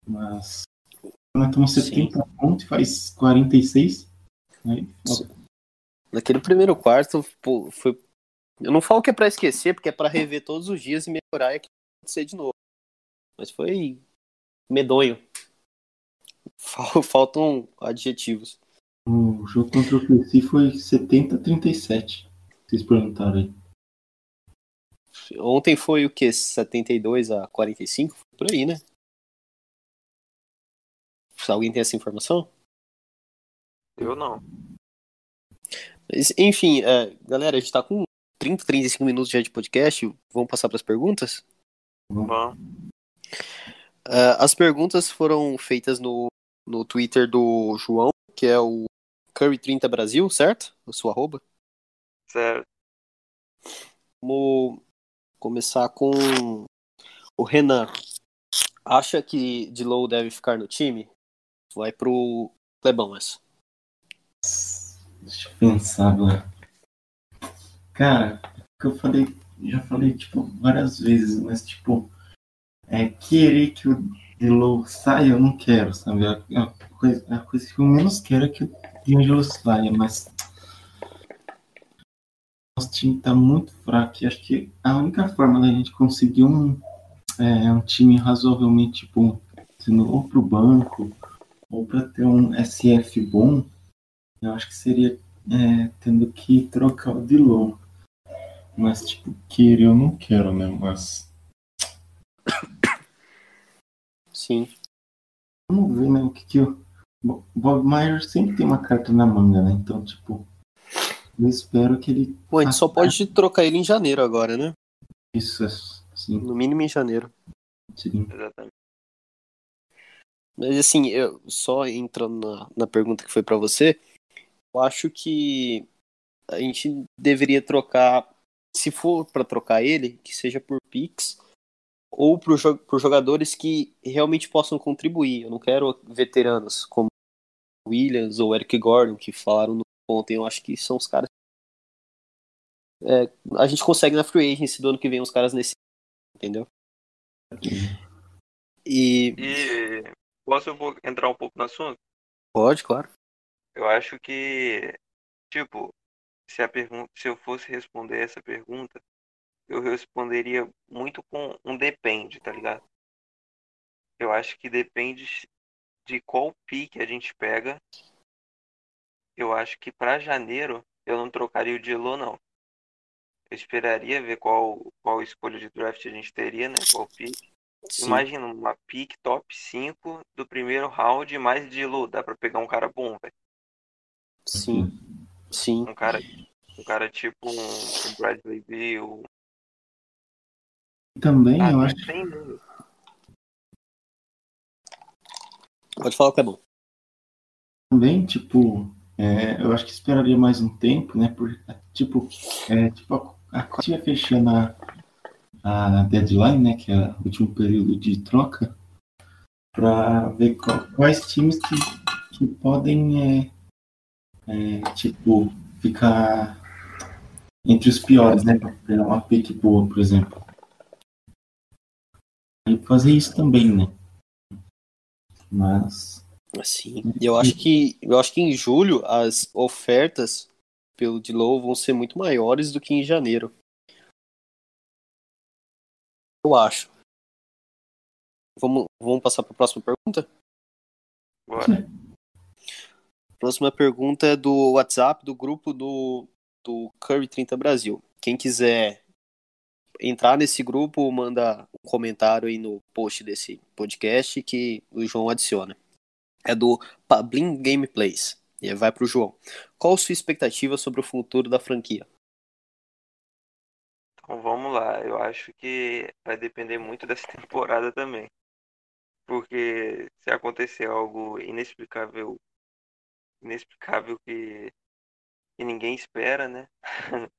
Mas quando tomamos 70 pontos e faz 46, aí, Naquele primeiro quarto, pô, foi. Eu não falo que é pra esquecer, porque é pra rever todos os dias e melhorar e acontecer de novo. Mas foi medonho. Fal- Faltam adjetivos. O jogo contra o PC foi 70 a 37. Vocês perguntaram aí. Ontem foi o que? 72 a 45? Foi Por aí, né? Se alguém tem essa informação? Eu não. Mas, Enfim, é, galera, a gente tá com 30, 35 minutos já de podcast. Vamos passar para as perguntas? Bom, É, as perguntas foram feitas no, no Twitter do João, que é o Curry30 Brasil, certo? A sua arroba. certo. Vamos começar com o Renan. Acha que Dilow deve ficar no time? Vai pro Clebão essa. Deixa eu pensar agora. Cara, o que eu falei, já falei, tipo, várias vezes, mas, tipo, é querer que o Dilow saia, eu não quero, sabe? A, a, coisa, a coisa que eu menos quero é que o D'Angelo saia, mas nosso time tá muito fraco e acho que a única forma da gente conseguir um, é, um time razoavelmente bom, sendo ou pro banco ou para ter um SF bom, eu acho que seria é, tendo que trocar o Dilon. Mas, tipo, querer eu não quero, né? Mas. Sim. Vamos ver, né? O que que eu. Bob Myers sempre tem uma carta na manga, né? Então, tipo. Eu espero que ele. Pô, a gente só pode trocar ele em janeiro agora, né? Isso, sim. No mínimo em janeiro. Sim. Exatamente. Mas assim, eu só entrando na, na pergunta que foi para você, eu acho que a gente deveria trocar, se for para trocar ele, que seja por Pix ou por, por jogadores que realmente possam contribuir. Eu não quero veteranos como Williams ou Eric Gordon que falaram no ontem. Eu acho que são os caras. É, a gente consegue na free agency do ano que vem os caras nesse. Entendeu? E. E posso entrar um pouco no assunto? Pode, claro. Eu acho que, tipo, se a pergunta, se eu fosse responder essa pergunta, eu responderia muito com um depende, tá ligado? Eu acho que depende de qual pique a gente pega eu acho que para janeiro eu não trocaria o Dilo, não. Eu esperaria ver qual, qual escolha de draft a gente teria, né? Qual pick. Sim. Imagina uma pick top 5 do primeiro round mais Dilo. Dá pra pegar um cara bom, velho. Sim. Sim. Um cara, um cara tipo um, um Bradley Bill. Também ah, eu acho. Tem... Pode falar o que é bom. Também, tipo, é, eu acho que esperaria mais um tempo, né? Por, tipo, é, tipo a, a tinha fechando a, a deadline, né? Que é o último período de troca, para ver qual, quais times que, que podem, é, é, tipo, ficar entre os piores, né? Para pegar uma pick boa, por exemplo. E fazer isso também, né? Mas Sim, eu acho que eu acho que em julho as ofertas pelo Dilow vão ser muito maiores do que em janeiro. Eu acho. Vamos, vamos passar para a próxima pergunta? Bora. Próxima pergunta é do WhatsApp do grupo do, do Curry 30 Brasil. Quem quiser entrar nesse grupo, manda um comentário aí no post desse podcast que o João adiciona é do Pablin Gameplays. E vai para o João. Qual a sua expectativa sobre o futuro da franquia? Então vamos lá. Eu acho que vai depender muito dessa temporada também. Porque se acontecer algo inexplicável, inexplicável que, que ninguém espera, né?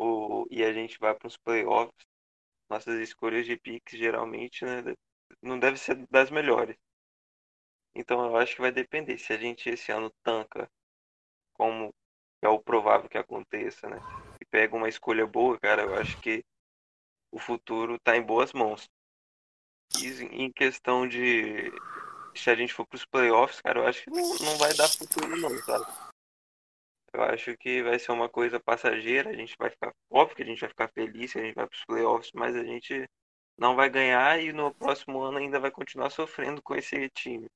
o, e a gente vai para os playoffs, nossas escolhas de picks geralmente né, não deve ser das melhores. Então eu acho que vai depender. Se a gente esse ano tanca, como é o provável que aconteça, né? E pega uma escolha boa, cara, eu acho que o futuro tá em boas mãos. E em questão de se a gente for pros playoffs, cara, eu acho que não, não vai dar futuro não, sabe? Eu acho que vai ser uma coisa passageira, a gente vai ficar, óbvio que a gente vai ficar feliz a gente vai pros playoffs, mas a gente não vai ganhar e no próximo ano ainda vai continuar sofrendo com esse time.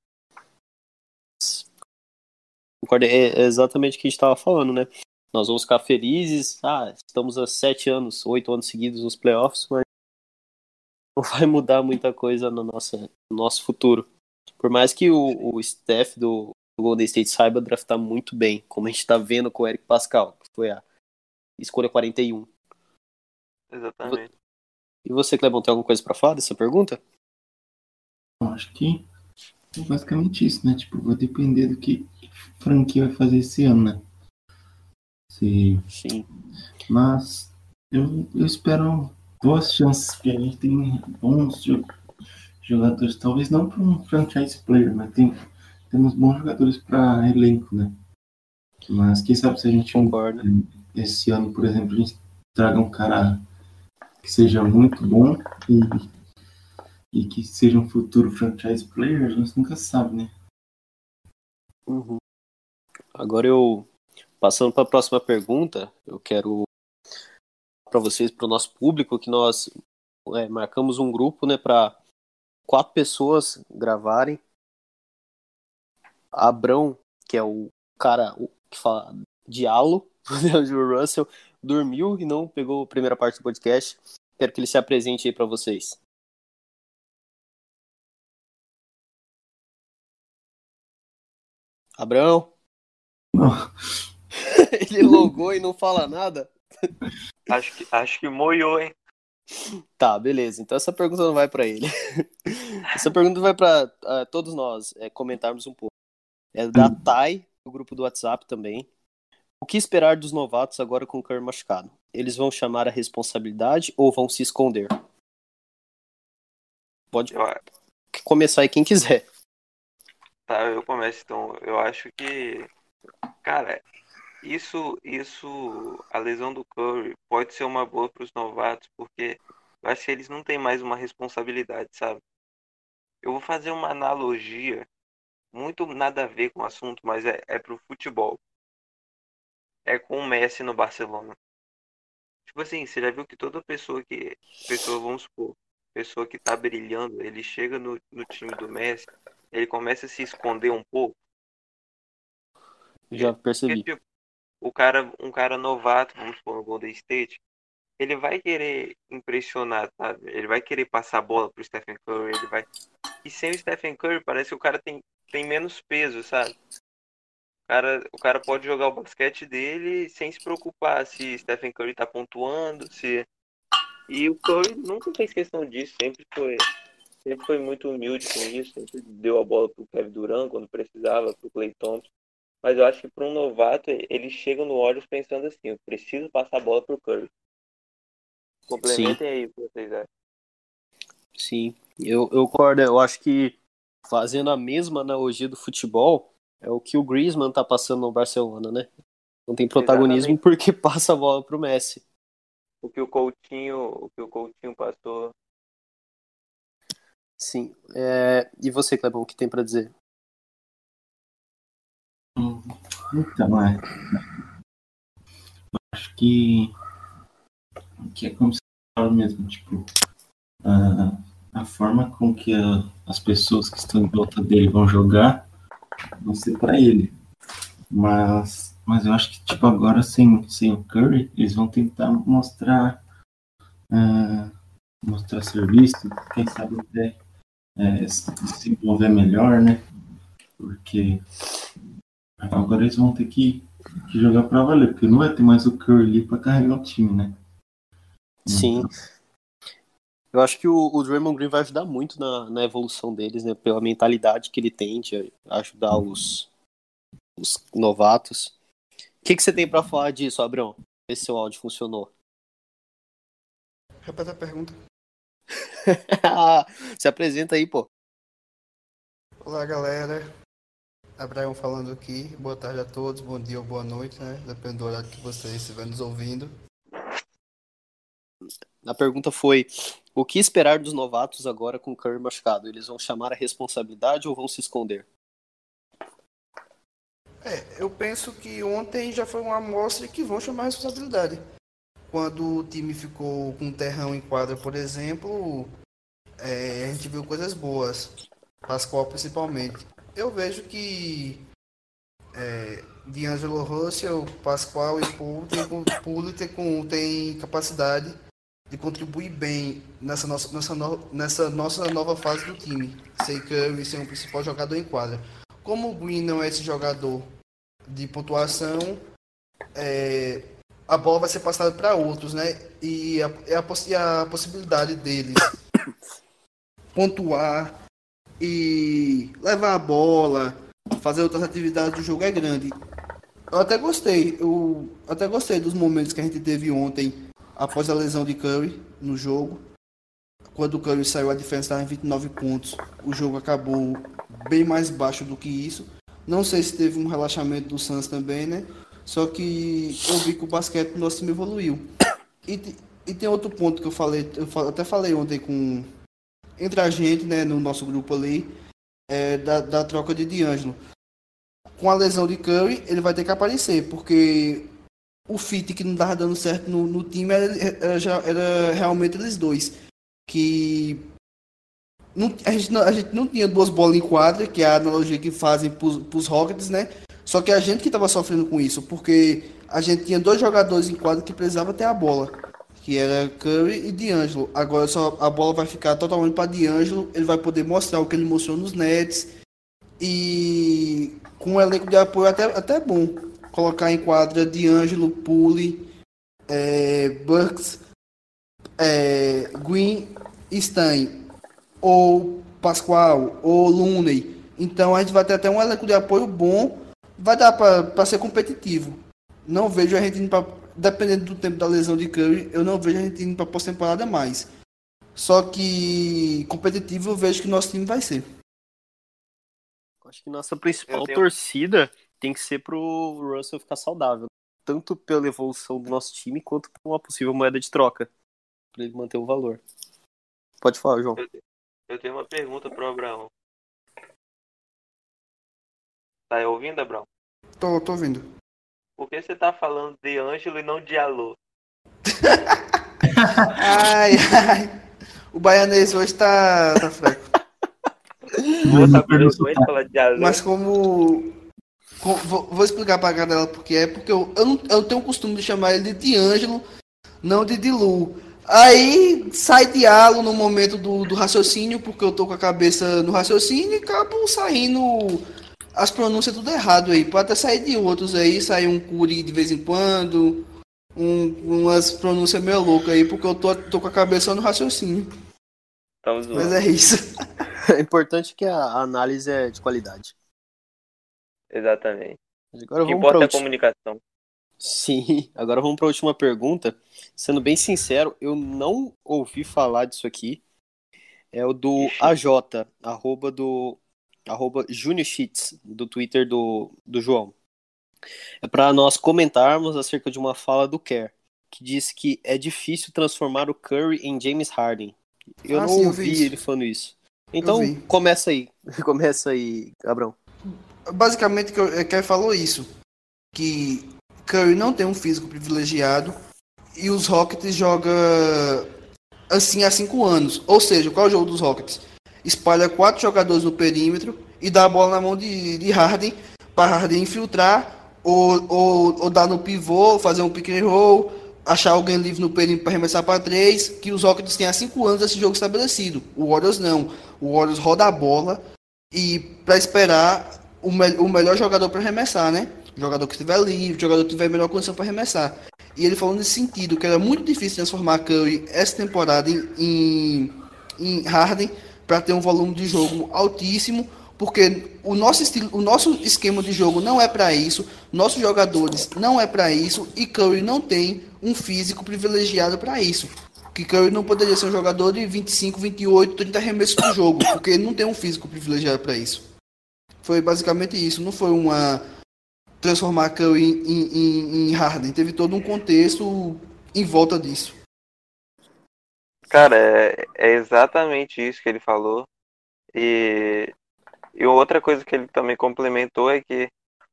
Concordo, é exatamente o que a gente estava falando, né? Nós vamos ficar felizes, ah, estamos há sete anos, oito anos seguidos nos playoffs, mas não vai mudar muita coisa no nosso, no nosso futuro. Por mais que o, o staff do, do Golden State saiba draftar muito bem, como a gente está vendo com o Eric Pascal, que foi a escolha 41. Exatamente. E você, Clebão, tem alguma coisa para falar dessa pergunta? Acho que é basicamente isso, né? Tipo, vai depender do que franquia vai fazer esse ano, né? Se... Sim. Mas eu, eu espero boas chances, porque a gente tem bons jogadores, talvez não para um franchise player, mas tem, temos bons jogadores para elenco, né? Mas quem sabe se a gente concorda esse ano, por exemplo, a gente traga um cara que seja muito bom e, e que seja um futuro franchise player, a gente nunca sabe, né? Uhum. Agora eu passando para a próxima pergunta, eu quero para vocês, para o nosso público, que nós é, marcamos um grupo, né, para quatro pessoas gravarem. Abrão, que é o cara que fala diálogo o Russell, dormiu e não pegou a primeira parte do podcast. Quero que ele se apresente aí para vocês. Abrão? ele logou e não fala nada? Acho que, acho que moiou, hein? Tá, beleza. Então essa pergunta não vai para ele. essa pergunta vai para uh, ah, todos nós é, comentarmos um pouco. É da Thay, do grupo do WhatsApp também. O que esperar dos novatos agora com o Curry machucado? Eles vão chamar a responsabilidade ou vão se esconder? Pode começar aí quem quiser. Tá, eu começo então. Eu acho que, cara, isso, isso, a lesão do Curry pode ser uma boa para os novatos, porque eu acho que eles não têm mais uma responsabilidade, sabe? Eu vou fazer uma analogia, muito nada a ver com o assunto, mas é, é pro futebol. É com o Messi no Barcelona. Tipo assim, você já viu que toda pessoa que. Pessoa, vamos supor, pessoa que tá brilhando, ele chega no, no time do Messi, ele começa a se esconder um pouco. Já percebi. Porque, tipo, o cara, um cara novato, vamos supor, no Golden State, ele vai querer impressionar, sabe? Ele vai querer passar a bola pro Stephen Curry, ele vai. E sem o Stephen Curry, parece que o cara tem, tem menos peso, sabe? O cara, o cara pode jogar o basquete dele sem se preocupar se Stephen Curry tá pontuando, se. E o Curry nunca fez questão disso, sempre foi, sempre foi muito humilde com isso, sempre deu a bola pro Kevin Durant quando precisava, pro Clay Thompson. Mas eu acho que para um novato, ele chega no Warriors pensando assim, eu preciso passar a bola pro Curry. Complementem Sim. aí o que vocês acham. Sim, eu, eu concordo. Eu acho que fazendo a mesma analogia do futebol, é o que o Griezmann tá passando no Barcelona, né? Não tem protagonismo Exatamente. porque passa a bola pro Messi. O que o Coutinho, o que o Coutinho passou. Sim. É... E você, Clebão, o que tem para dizer? Então, é. Acho que. Que é como se fala mesmo, tipo. A, a forma com que a, as pessoas que estão em volta dele vão jogar vão ser para ele. Mas, mas eu acho que, tipo, agora sem, sem o Curry, eles vão tentar mostrar. Uh, mostrar serviço, quem sabe até é, se desenvolver melhor, né? Porque Agora eles vão ter que, que jogar pra valer, porque não vai ter mais o Curry ali pra carregar o time, né? Sim. Então... Eu acho que o, o Draymond Green vai ajudar muito na, na evolução deles, né? Pela mentalidade que ele tem de ajudar os, os novatos. O que, que você tem para falar disso, Abrão? Ver se seu áudio funcionou. Repete a pergunta. se apresenta aí, pô. Olá, galera. Abraão falando aqui. Boa tarde a todos, bom dia ou boa noite, né? Depende do horário que vocês estiverem nos ouvindo. A pergunta foi: o que esperar dos novatos agora com o Curry machucado? Eles vão chamar a responsabilidade ou vão se esconder? É, eu penso que ontem já foi uma amostra que vão chamar a responsabilidade. Quando o time ficou com terrão em quadra, por exemplo, é, a gente viu coisas boas. Pascoal principalmente eu vejo que é, D'Angelo Russell, Pascoal e Paul tem, tem, tem capacidade de contribuir bem nessa nossa, nessa, no, nessa nossa nova fase do time. Sem Curry ser um principal jogador em quadra. Como o Green não é esse jogador de pontuação, é, a bola vai ser passada para outros, né? E a, e a possibilidade deles pontuar e levar a bola, fazer outras atividades do jogo é grande. Eu até gostei, eu até gostei dos momentos que a gente teve ontem após a lesão de Curry no jogo. Quando o Curry saiu, a diferença estava em 29 pontos. O jogo acabou bem mais baixo do que isso. Não sei se teve um relaxamento do Suns também, né? Só que eu vi que o basquete do nosso time evoluiu. E, e tem outro ponto que eu falei, eu até falei ontem com entre a gente, né, no nosso grupo ali, é, da, da troca de D'Angelo. Com a lesão de Curry, ele vai ter que aparecer, porque o fit que não estava dando certo no, no time era, era, era realmente eles dois. Que não, a, gente não, a gente não tinha duas bolas em quadra, que é a analogia que fazem para os Rockets, né? Só que a gente que estava sofrendo com isso, porque a gente tinha dois jogadores em quadra que precisava ter a bola, que era Curry e D'Angelo. Agora só a bola vai ficar totalmente para D'Angelo, ele vai poder mostrar o que ele mostrou nos Nets e com um elenco de apoio até, até bom. Colocar em quadra D'Angelo, Puli, é, Bucks, é, Green, Stein, ou Pascoal, ou Looney. Então a gente vai ter até um elenco de apoio bom vai dar para ser competitivo. Não vejo a gente indo para. Dependendo do tempo da lesão de Curry, eu não vejo a gente indo para pós-temporada mais. Só que competitivo eu vejo que nosso time vai ser. Acho que nossa principal tenho... torcida tem que ser pro Russell ficar saudável. Tanto pela evolução do nosso time, quanto por uma possível moeda de troca. para ele manter o valor. Pode falar, João. Eu tenho uma pergunta pro Abraão. Tá ouvindo, Abrão? Tô, tô ouvindo. Por que você tá falando de Ângelo e não de Alô? ai, ai. O baianês hoje tá, tá fraco. Mas como. Vou, vou, explicar pra galera porque é, porque eu, eu, não, eu tenho o costume de chamar ele de Ângelo, não de Dilu. Aí sai diálogo no momento do, do raciocínio, porque eu tô com a cabeça no raciocínio e acabo saindo as pronúncias tudo errado aí. Pode até sair de outros aí, sair um curi de vez em quando, um, umas pronúncias meio loucas aí, porque eu tô, tô com a cabeça no raciocínio. Mas é isso. É importante que a análise é de qualidade. Exatamente. Agora o que importa é a comunicação. Sim, agora vamos para a última pergunta. Sendo bem sincero, eu não ouvi falar disso aqui. É o do AJ, arroba do arroba juniorcheats, do Twitter do, do João. É para nós comentarmos acerca de uma fala do Kerr, que diz que é difícil transformar o Curry em James Harden. Eu ah, não sim, ouvi eu ele falando isso. Então, começa aí. começa aí, Abrão. Basicamente, o Kerr falou isso. Que Curry não tem um físico privilegiado e os Rockets jogam assim há cinco anos. Ou seja, qual é o jogo dos Rockets? espalha quatro jogadores no perímetro e dá a bola na mão de, de Harden para Harden infiltrar ou, ou, ou dar no pivô, fazer um pick and roll, achar alguém livre no perímetro para arremessar para três, que os Rockets têm há cinco anos esse jogo estabelecido. O Warriors não. O Warriors roda a bola e para esperar o, me o melhor jogador para arremessar, né? O jogador que estiver livre, o jogador que tiver melhor condição para arremessar. E ele falou nesse sentido, que era muito difícil transformar Curry essa temporada em, em, em Harden, para ter um volume de jogo altíssimo, porque o nosso estilo, o nosso esquema de jogo não é para isso, nossos jogadores não é para isso e Curry não tem um físico privilegiado para isso. Que Curry não poderia ser um jogador de 25, 28, 30 arremessos por jogo, porque ele não tem um físico privilegiado para isso. Foi basicamente isso, não foi uma transformar Curry em, em, em Harden, teve todo um contexto em volta disso. Cara, é, é exatamente isso que ele falou. E, e outra coisa que ele também complementou é que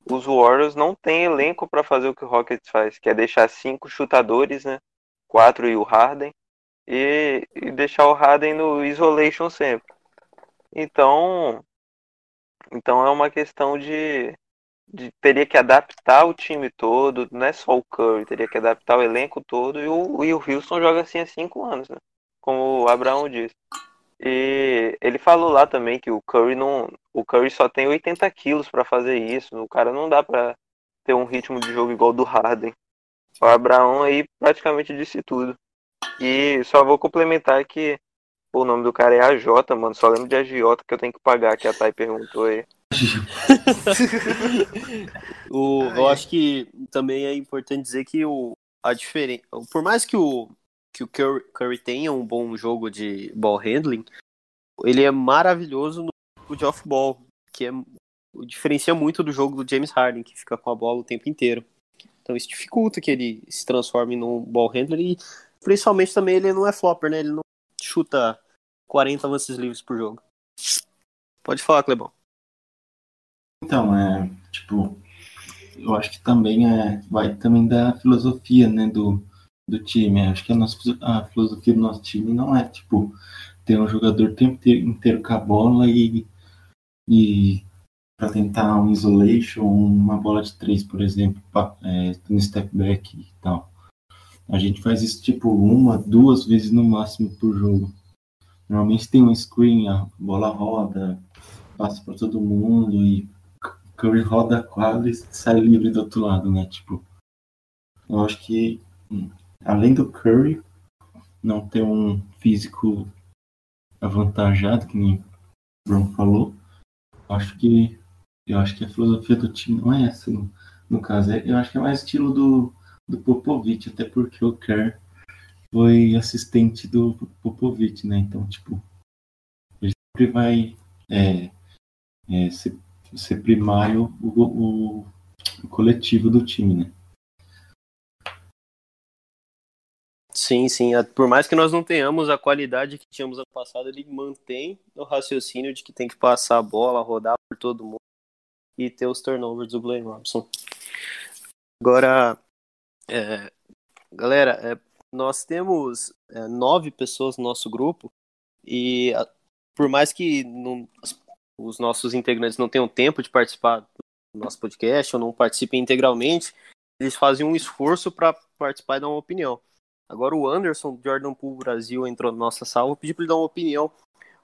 os Warriors não têm elenco para fazer o que o Rockets faz, que é deixar cinco chutadores, né? Quatro e o Harden, e, e deixar o Harden no isolation sempre. Então, então é uma questão de, de teria que adaptar o time todo, não é só o Curry, teria que adaptar o elenco todo e o, e o Houston joga assim há cinco anos, né? como o Abraão disse. E ele falou lá também que o Curry não, o Curry só tem 80 quilos para fazer isso. O cara não dá para ter um ritmo de jogo igual do Harden. O Abraão aí praticamente disse tudo. E só vou complementar que o nome do cara é AJ, mano. Só lembro de agiota que eu tenho que pagar, que a Thay perguntou aí. o, eu acho que também é importante dizer que o, a diferença. Por mais que o, que o Curry, Curry tenha um bom jogo de ball handling, ele é maravilhoso no de off-ball, que é, diferencia muito do jogo do James Harden, que fica com a bola o tempo inteiro. Então isso dificulta que ele se transforme num ball handler e principalmente também ele não é flopper, né? Ele não chuta 40 lances livres por jogo. Pode falar, Clebão. Então, é, tipo, eu acho que também é, vai também da filosofia, né, do, do time. Acho que a, nossa, a filosofia do nosso time não é, tipo, ter um jogador o tempo inteiro com a bola e, e para tentar um isolation, uma bola de três, por exemplo, é, no step back e tal. A gente faz isso tipo uma, duas vezes no máximo por jogo. Normalmente tem um screen, a bola roda, passa para todo mundo e Curry roda quadra e sai livre do outro lado, né? Tipo, eu acho que além do Curry não ter um físico avantajado, que nem o Bruno falou, eu acho que eu acho que a filosofia do time não é essa, no, no caso. É, eu acho que é mais estilo do, do Popovich, até porque o Kerr foi assistente do Popovich, né? Então, tipo, ele sempre vai é, é, ser ser primário o, o, o coletivo do time, né? Sim, sim. Por mais que nós não tenhamos a qualidade que tínhamos ano passado, ele mantém o raciocínio de que tem que passar a bola, rodar por todo mundo e ter os turnovers do Blaine Robson. Agora, é, galera, é, nós temos é, nove pessoas no nosso grupo e por mais que não, os nossos integrantes não tenham tempo de participar do nosso podcast ou não participem integralmente, eles fazem um esforço para participar e dar uma opinião. Agora o Anderson, Jordan Pool Brasil, entrou na nossa sala. Vou pedir para ele dar uma opinião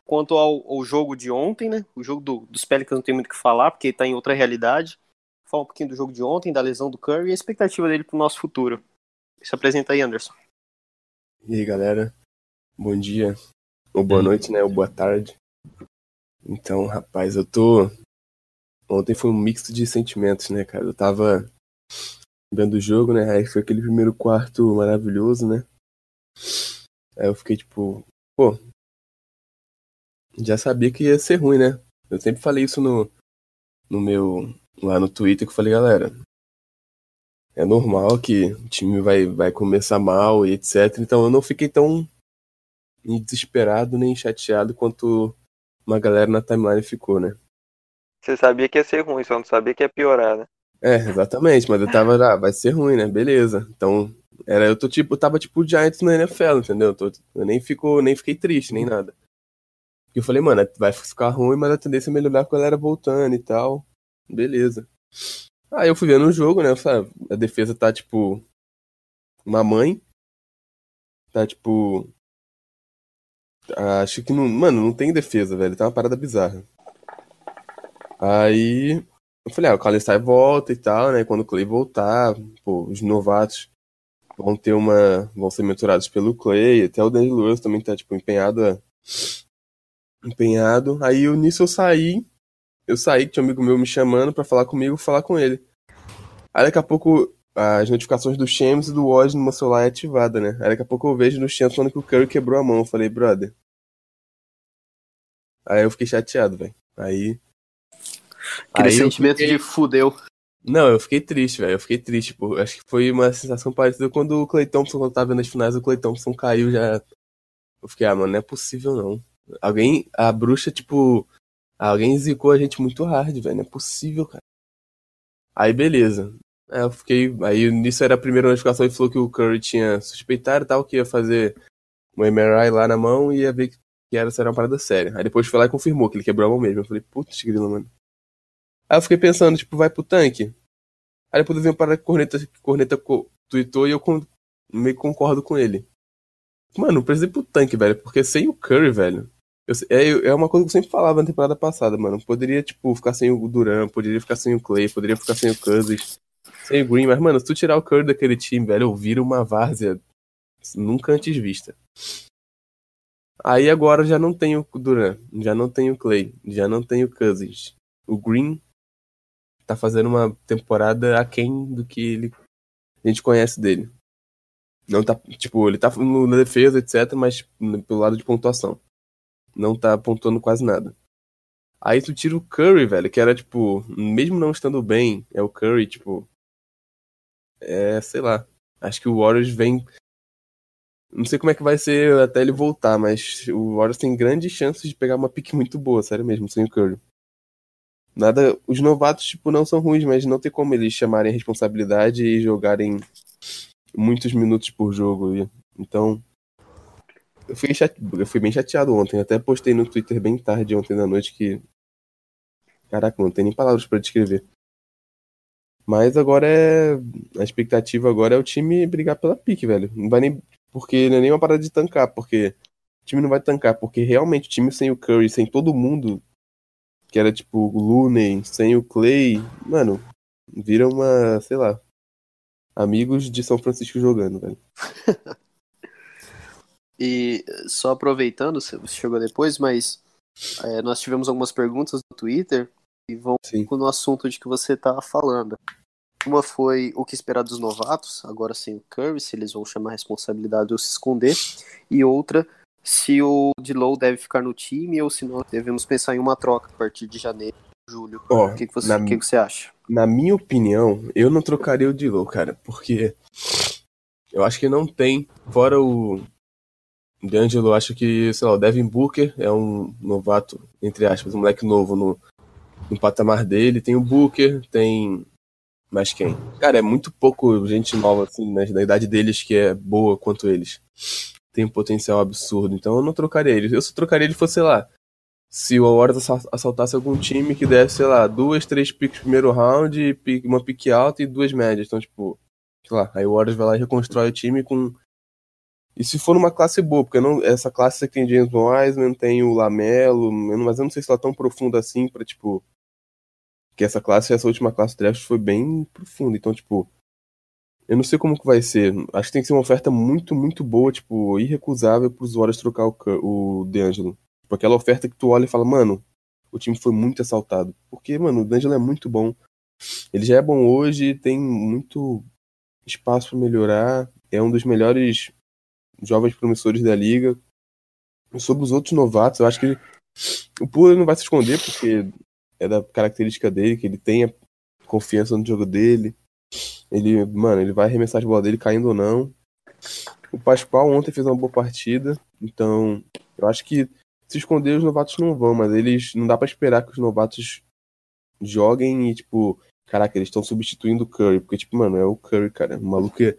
quanto ao, ao, jogo de ontem, né? O jogo do, dos Pelicans não tem muito o que falar, porque está em outra realidade. Falar um pouquinho do jogo de ontem, da lesão do Curry e a expectativa dele para o nosso futuro. Se apresenta aí, Anderson. E aí, galera. Bom dia. Ou boa noite, né? Ou boa tarde. Então, rapaz, eu tô. Ontem foi um mix de sentimentos, né, cara? Eu tava vendo o jogo, né? Aí foi aquele primeiro quarto maravilhoso, né? Aí eu fiquei tipo, pô. Já sabia que ia ser ruim, né? Eu sempre falei isso no, no meu. Lá no Twitter que eu falei, galera. É normal que o time vai, vai começar mal e etc. Então eu não fiquei tão desesperado nem chateado quanto uma galera na timeline ficou, né? Você sabia que ia ser ruim, só não sabia que ia piorar, né? É, exatamente, mas eu tava lá, ah, vai ser ruim, né? Beleza. Então, era, eu tô tipo, eu tava tipo o Giants na NFL, entendeu? Eu, tô, eu nem, fico, nem fiquei triste, nem nada. Porque eu falei, mano, vai ficar ruim, mas a tendência é melhorar com a galera voltando e tal. Beleza. Aí eu fui vendo o jogo, né? Ah, a defesa tá tipo. Uma mãe. Tá tipo. Acho que não. Mano, não tem defesa, velho. Tá uma parada bizarra. Aí. Eu falei, ah, o Kallenstein volta e tal, né? Quando o Clay voltar, pô, os novatos vão ter uma. vão ser menturados pelo Clay. Até o Daniel Lewis também tá, tipo, empenhado. A... Empenhado. Aí nisso eu saí. Eu saí, tinha um amigo meu me chamando para falar comigo, falar com ele. Aí daqui a pouco as notificações do Shams e do Oz no meu celular é ativada, né? Aí daqui a pouco eu vejo no Shams falando que o Curry quebrou a mão. Eu falei, brother. Aí eu fiquei chateado, velho. Aí. Aquele aí sentimento fiquei... de fudeu. Não, eu fiquei triste, velho. Eu fiquei triste, pô. Acho que foi uma sensação parecida quando o Clay Thompson, quando tava vendo as finais, o Clay Thompson caiu já. Eu fiquei, ah, mano, não é possível não. Alguém. A bruxa, tipo. Alguém zicou a gente muito hard, velho. Não é possível, cara. Aí beleza. É, eu fiquei. Aí nisso era a primeira notificação e falou que o Curry tinha suspeitado e tal, que ia fazer um MRI lá na mão e ia ver que era, era uma parada séria. Aí depois foi lá e confirmou que ele quebrou a mão mesmo. Eu falei, putz, grilo, mano. Aí eu fiquei pensando, tipo, vai pro tanque. Aí depois eu vi uma parada que Corneta, Corneta tweetou e eu meio concordo com ele. Mano, precisa ir pro tanque, velho, porque sem o Curry, velho. Eu, é, é uma coisa que eu sempre falava na temporada passada, mano. Poderia, tipo, ficar sem o Duran, poderia ficar sem o Clay, poderia ficar sem o Cousins sem o Green, mas, mano, se tu tirar o Curry daquele time, velho, eu viro uma várzea nunca antes vista. Aí agora já não tem o Duran, já não tem o Clay, já não tem o Cousins. O Green tá fazendo uma temporada aquém do que ele, a gente conhece dele. Não tá, tipo, ele tá na defesa, etc, mas pelo lado de pontuação. Não tá pontuando quase nada. Aí tu tira o Curry, velho, que era, tipo, mesmo não estando bem, é o Curry, tipo. É, sei lá. Acho que o Warriors vem. Não sei como é que vai ser até ele voltar, mas o Warriors tem grandes chances de pegar uma pique muito boa, sério mesmo, sem o Curry. Nada. Os novatos, tipo, não são ruins, mas não tem como eles chamarem responsabilidade e jogarem muitos minutos por jogo. Então. Eu fui, chate... eu fui bem chateado ontem. Até postei no Twitter bem tarde ontem da noite que. Caraca, não tem nem palavras pra descrever. Mas agora é. A expectativa agora é o time brigar pela pique, velho. Não vai nem. Porque não é nem uma parada de tancar, porque. O time não vai tancar, porque realmente o time sem o Curry, sem todo mundo, que era tipo o Looney, sem o Clay, mano, vira uma, sei lá, amigos de São Francisco jogando, velho. E só aproveitando, você chegou depois, mas é, nós tivemos algumas perguntas no Twitter e vão Sim. no assunto de que você tá falando. Uma foi o que esperar dos novatos, agora sem o Curry, se eles vão chamar a responsabilidade ou se esconder. E outra, se o Dilow deve ficar no time ou se nós devemos pensar em uma troca a partir de janeiro, julho. Ó, O que, que, você, na- que, que você acha? Na minha opinião, eu não trocaria o Dilow, cara, porque eu acho que não tem, fora o D'Angelo, acho que, sei lá, o Devin Booker é um novato, entre aspas, um moleque novo no, no patamar dele, tem o Booker, tem mais quem? Cara, é muito pouco gente nova, assim, né, da idade deles que é boa quanto eles. Tem um potencial absurdo, então eu não trocaria ele. Eu só trocaria ele fosse, sei lá, se o Warriors assa- assaltasse algum time que desse, sei lá, duas, três no primeiro round, uma pique alta e duas médias. Então, tipo, sei lá, aí o Warriors vai lá e reconstrói o time com. E se for numa classe boa, porque não, essa classe aqui tem James Wiseman, tem o Lamelo, mas eu não sei se ela é tão profunda assim pra, tipo. Que essa classe, essa última classe do draft foi bem profunda. Então, tipo. Eu não sei como que vai ser. Acho que tem que ser uma oferta muito, muito boa, tipo, irrecusável pros Warriors trocar o, o. Tipo, aquela oferta que tu olha e fala, mano, o time foi muito assaltado. Porque, mano, o D'Angelo é muito bom. Ele já é bom hoje, tem muito espaço pra melhorar. É um dos melhores jovens promissores da liga. Sobre os outros novatos, eu acho que o Pula não vai se esconder, porque é da característica dele, que ele tenha confiança no jogo dele. Ele, mano, ele vai arremessar as bolas dele caindo ou não. O Pascoal ontem fez uma boa partida, então eu acho que se esconder os novatos não vão, mas eles não dá pra esperar que os novatos joguem e tipo, caraca, eles estão substituindo o Curry, porque tipo, mano, é o Curry, cara, o maluco é...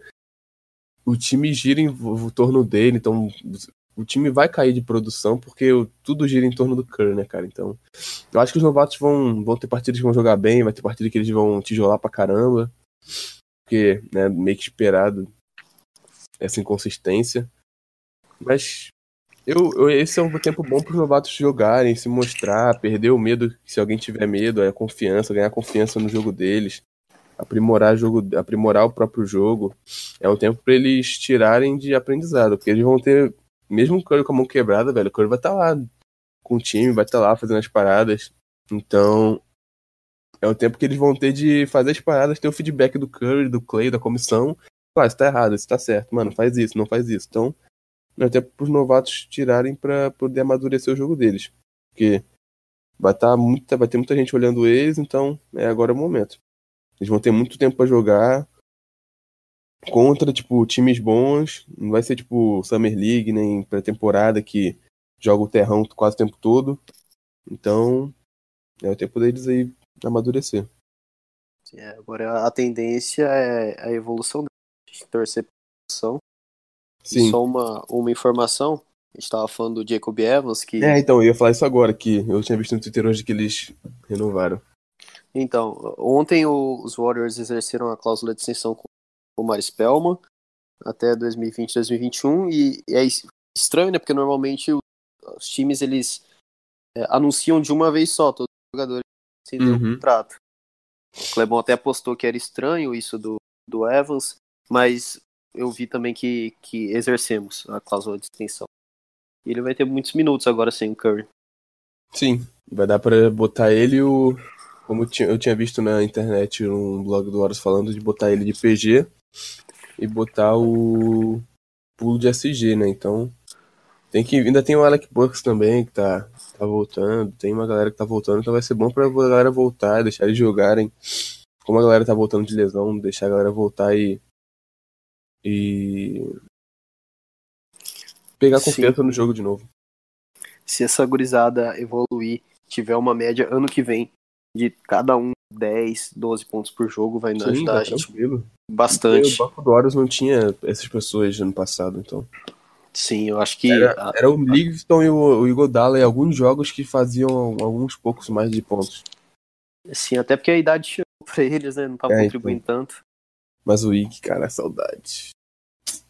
o time gira em torno dele, então o time vai cair de produção porque tudo gira em torno do Curry, né, cara? Então, eu acho que os novatos vão vão ter partidas que vão jogar bem, vai ter partida que eles vão tijolar pra caramba, porque, né, meio que esperado essa inconsistência. Mas eu, eu- esse é um tempo bom para os novatos jogarem, se mostrar, perder o medo, se alguém tiver medo, é a confiança, ganhar confiança no jogo deles, aprimorar, jogo, aprimorar o próprio jogo. É um tempo para eles tirarem de aprendizado, porque eles vão ter, mesmo o Curry com a mão quebrada, velho, o Curry vai estar lá com o time, vai estar lá fazendo as paradas. Então, é o tempo que eles vão ter de fazer as paradas, ter o feedback do Curry, do Clay, da comissão. Ah, isso tá errado, isso tá certo. Mano, faz isso, não faz isso. Então, é o tempo pros novatos tirarem pra poder amadurecer o jogo deles. Porque vai, tá muita, vai ter muita gente olhando eles, então é agora o momento. Eles vão ter muito tempo pra jogar contra, tipo, times bons. Não vai ser, tipo, Summer League, nem pré-temporada que joga o terrão quase o tempo todo. Então, é o tempo deles aí amadurecer. É, agora a tendência é a evolução deles, torcer pra evolução. E Sim. Só uma, uma informação, a gente tava falando do Jacob Evans, que É, então, eu ia falar isso agora, que eu tinha visto no Twitter hoje que eles renovaram. Então, ontem o- os Warriors exerceram a cláusula de extensão com o Mar Spellman até 2020, 2021 e é es- estranho, né? Porque normalmente o- os times eles é, anunciam de uma vez só todos os jogadores sem um Uhum. contrato. O Clebon até postou que era estranho isso do, do Evans, mas eu vi também que, que exercemos a cláusula de extensão. E ele vai ter muitos minutos agora sem o Curry. Sim, vai dar pra botar ele e o. Como eu tinha, visto na internet um blog do Horus falando de botar ele de PG e botar o pulo de SG, né? Então tem que ainda tem o Alec Burks também que tá, tá voltando, tem uma galera que tá voltando, então vai ser bom pra galera voltar, deixar eles jogarem. Como a galera tá voltando de lesão, deixar a galera voltar e e pegar Sim. confiança no jogo de novo. Se essa gurizada evoluir, tiver uma média ano que vem de cada um 10, 12 pontos por jogo, vai Sim, ajudar tá a gente tranquilo. bastante. O banco do Horus não tinha essas pessoas ano passado, então. Sim, eu acho que Era, a- era o Livingston e o, o Igodala em alguns jogos que faziam alguns poucos mais de pontos. sim, até porque a idade chegou pra eles, né? Não tava É, contribuindo tanto. Mas o Ike, cara, saudade.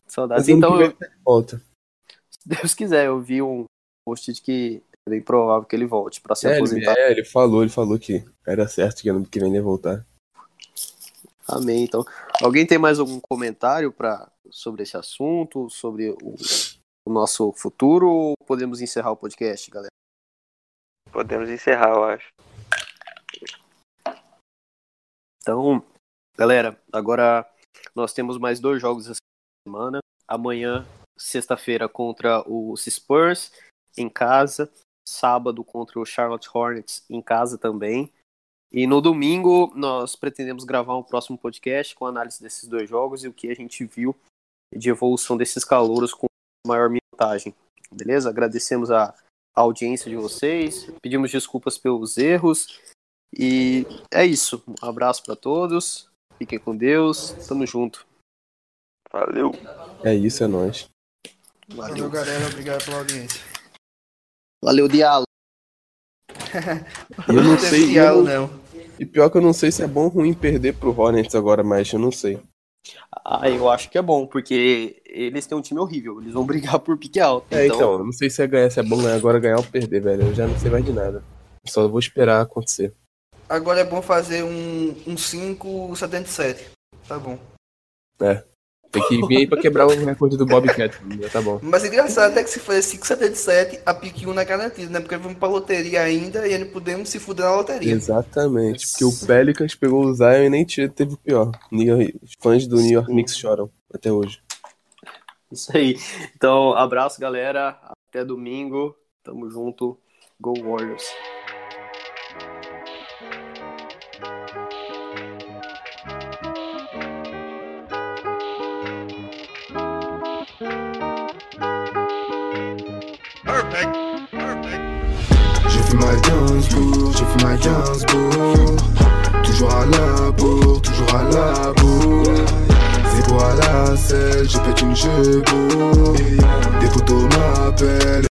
Saudades. Mas ano Então, eu, volta. se Deus quiser, eu vi um post de que é bem provável que ele volte pra se É ele, aposentar. é, ele falou, ele falou que era certo que ano que vem ele ia voltar. Amém. Então, alguém tem mais algum comentário para sobre esse assunto, sobre o, o nosso futuro, ou podemos encerrar o podcast, galera? Podemos encerrar, eu acho. Então, galera, agora nós temos mais dois jogos essa semana. Amanhã, sexta-feira, contra os Spurs em casa. Sábado contra o Charlotte Hornets em casa também. E no domingo nós pretendemos gravar um próximo podcast com análise desses dois jogos e o que a gente viu de evolução desses calouros com maior minutagem. Beleza? Agradecemos a audiência de vocês, pedimos desculpas pelos erros e é isso. Um abraço para todos. Fiquem com Deus. Tamo junto. Valeu. É isso, é nóis. Valeu, galera. Obrigado pela audiência. Valeu, Dialo. E eu não sei, diálogo, não-. E pior que eu não sei se é bom ou ruim perder pro Hornets agora, mas eu não sei. Ah, eu acho que é bom, porque eles têm um time horrível. Eles vão brigar por pique alto. É, então, eu não sei se é, ganhar, se é bom ganhar agora ganhar ou perder, velho. Eu já não sei mais de nada. Só vou esperar acontecer. Agora é bom fazer um, um 577. Tá bom. Tem que vir aí pra quebrar o recorde do Bobcat. Já tá bom. Mas engraçado é que se for 577, a pique 1 não é garantida, né? Porque vamos pra loteria ainda e não podemos se fuder na loteria. Exatamente. Porque o Pelicans pegou o Zion e nem teve o pior. Os fãs do New York Knicks choram até hoje. Isso aí. Então, abraço, galera. Até domingo. Tamo junto. Go Warriors. Ma Gainsbourg, j'ai fait ma Gainsbourg Toujours à la bourre, toujours à la bourre C'est à la selle, j'ai fait une chevaux Des photos m'appellent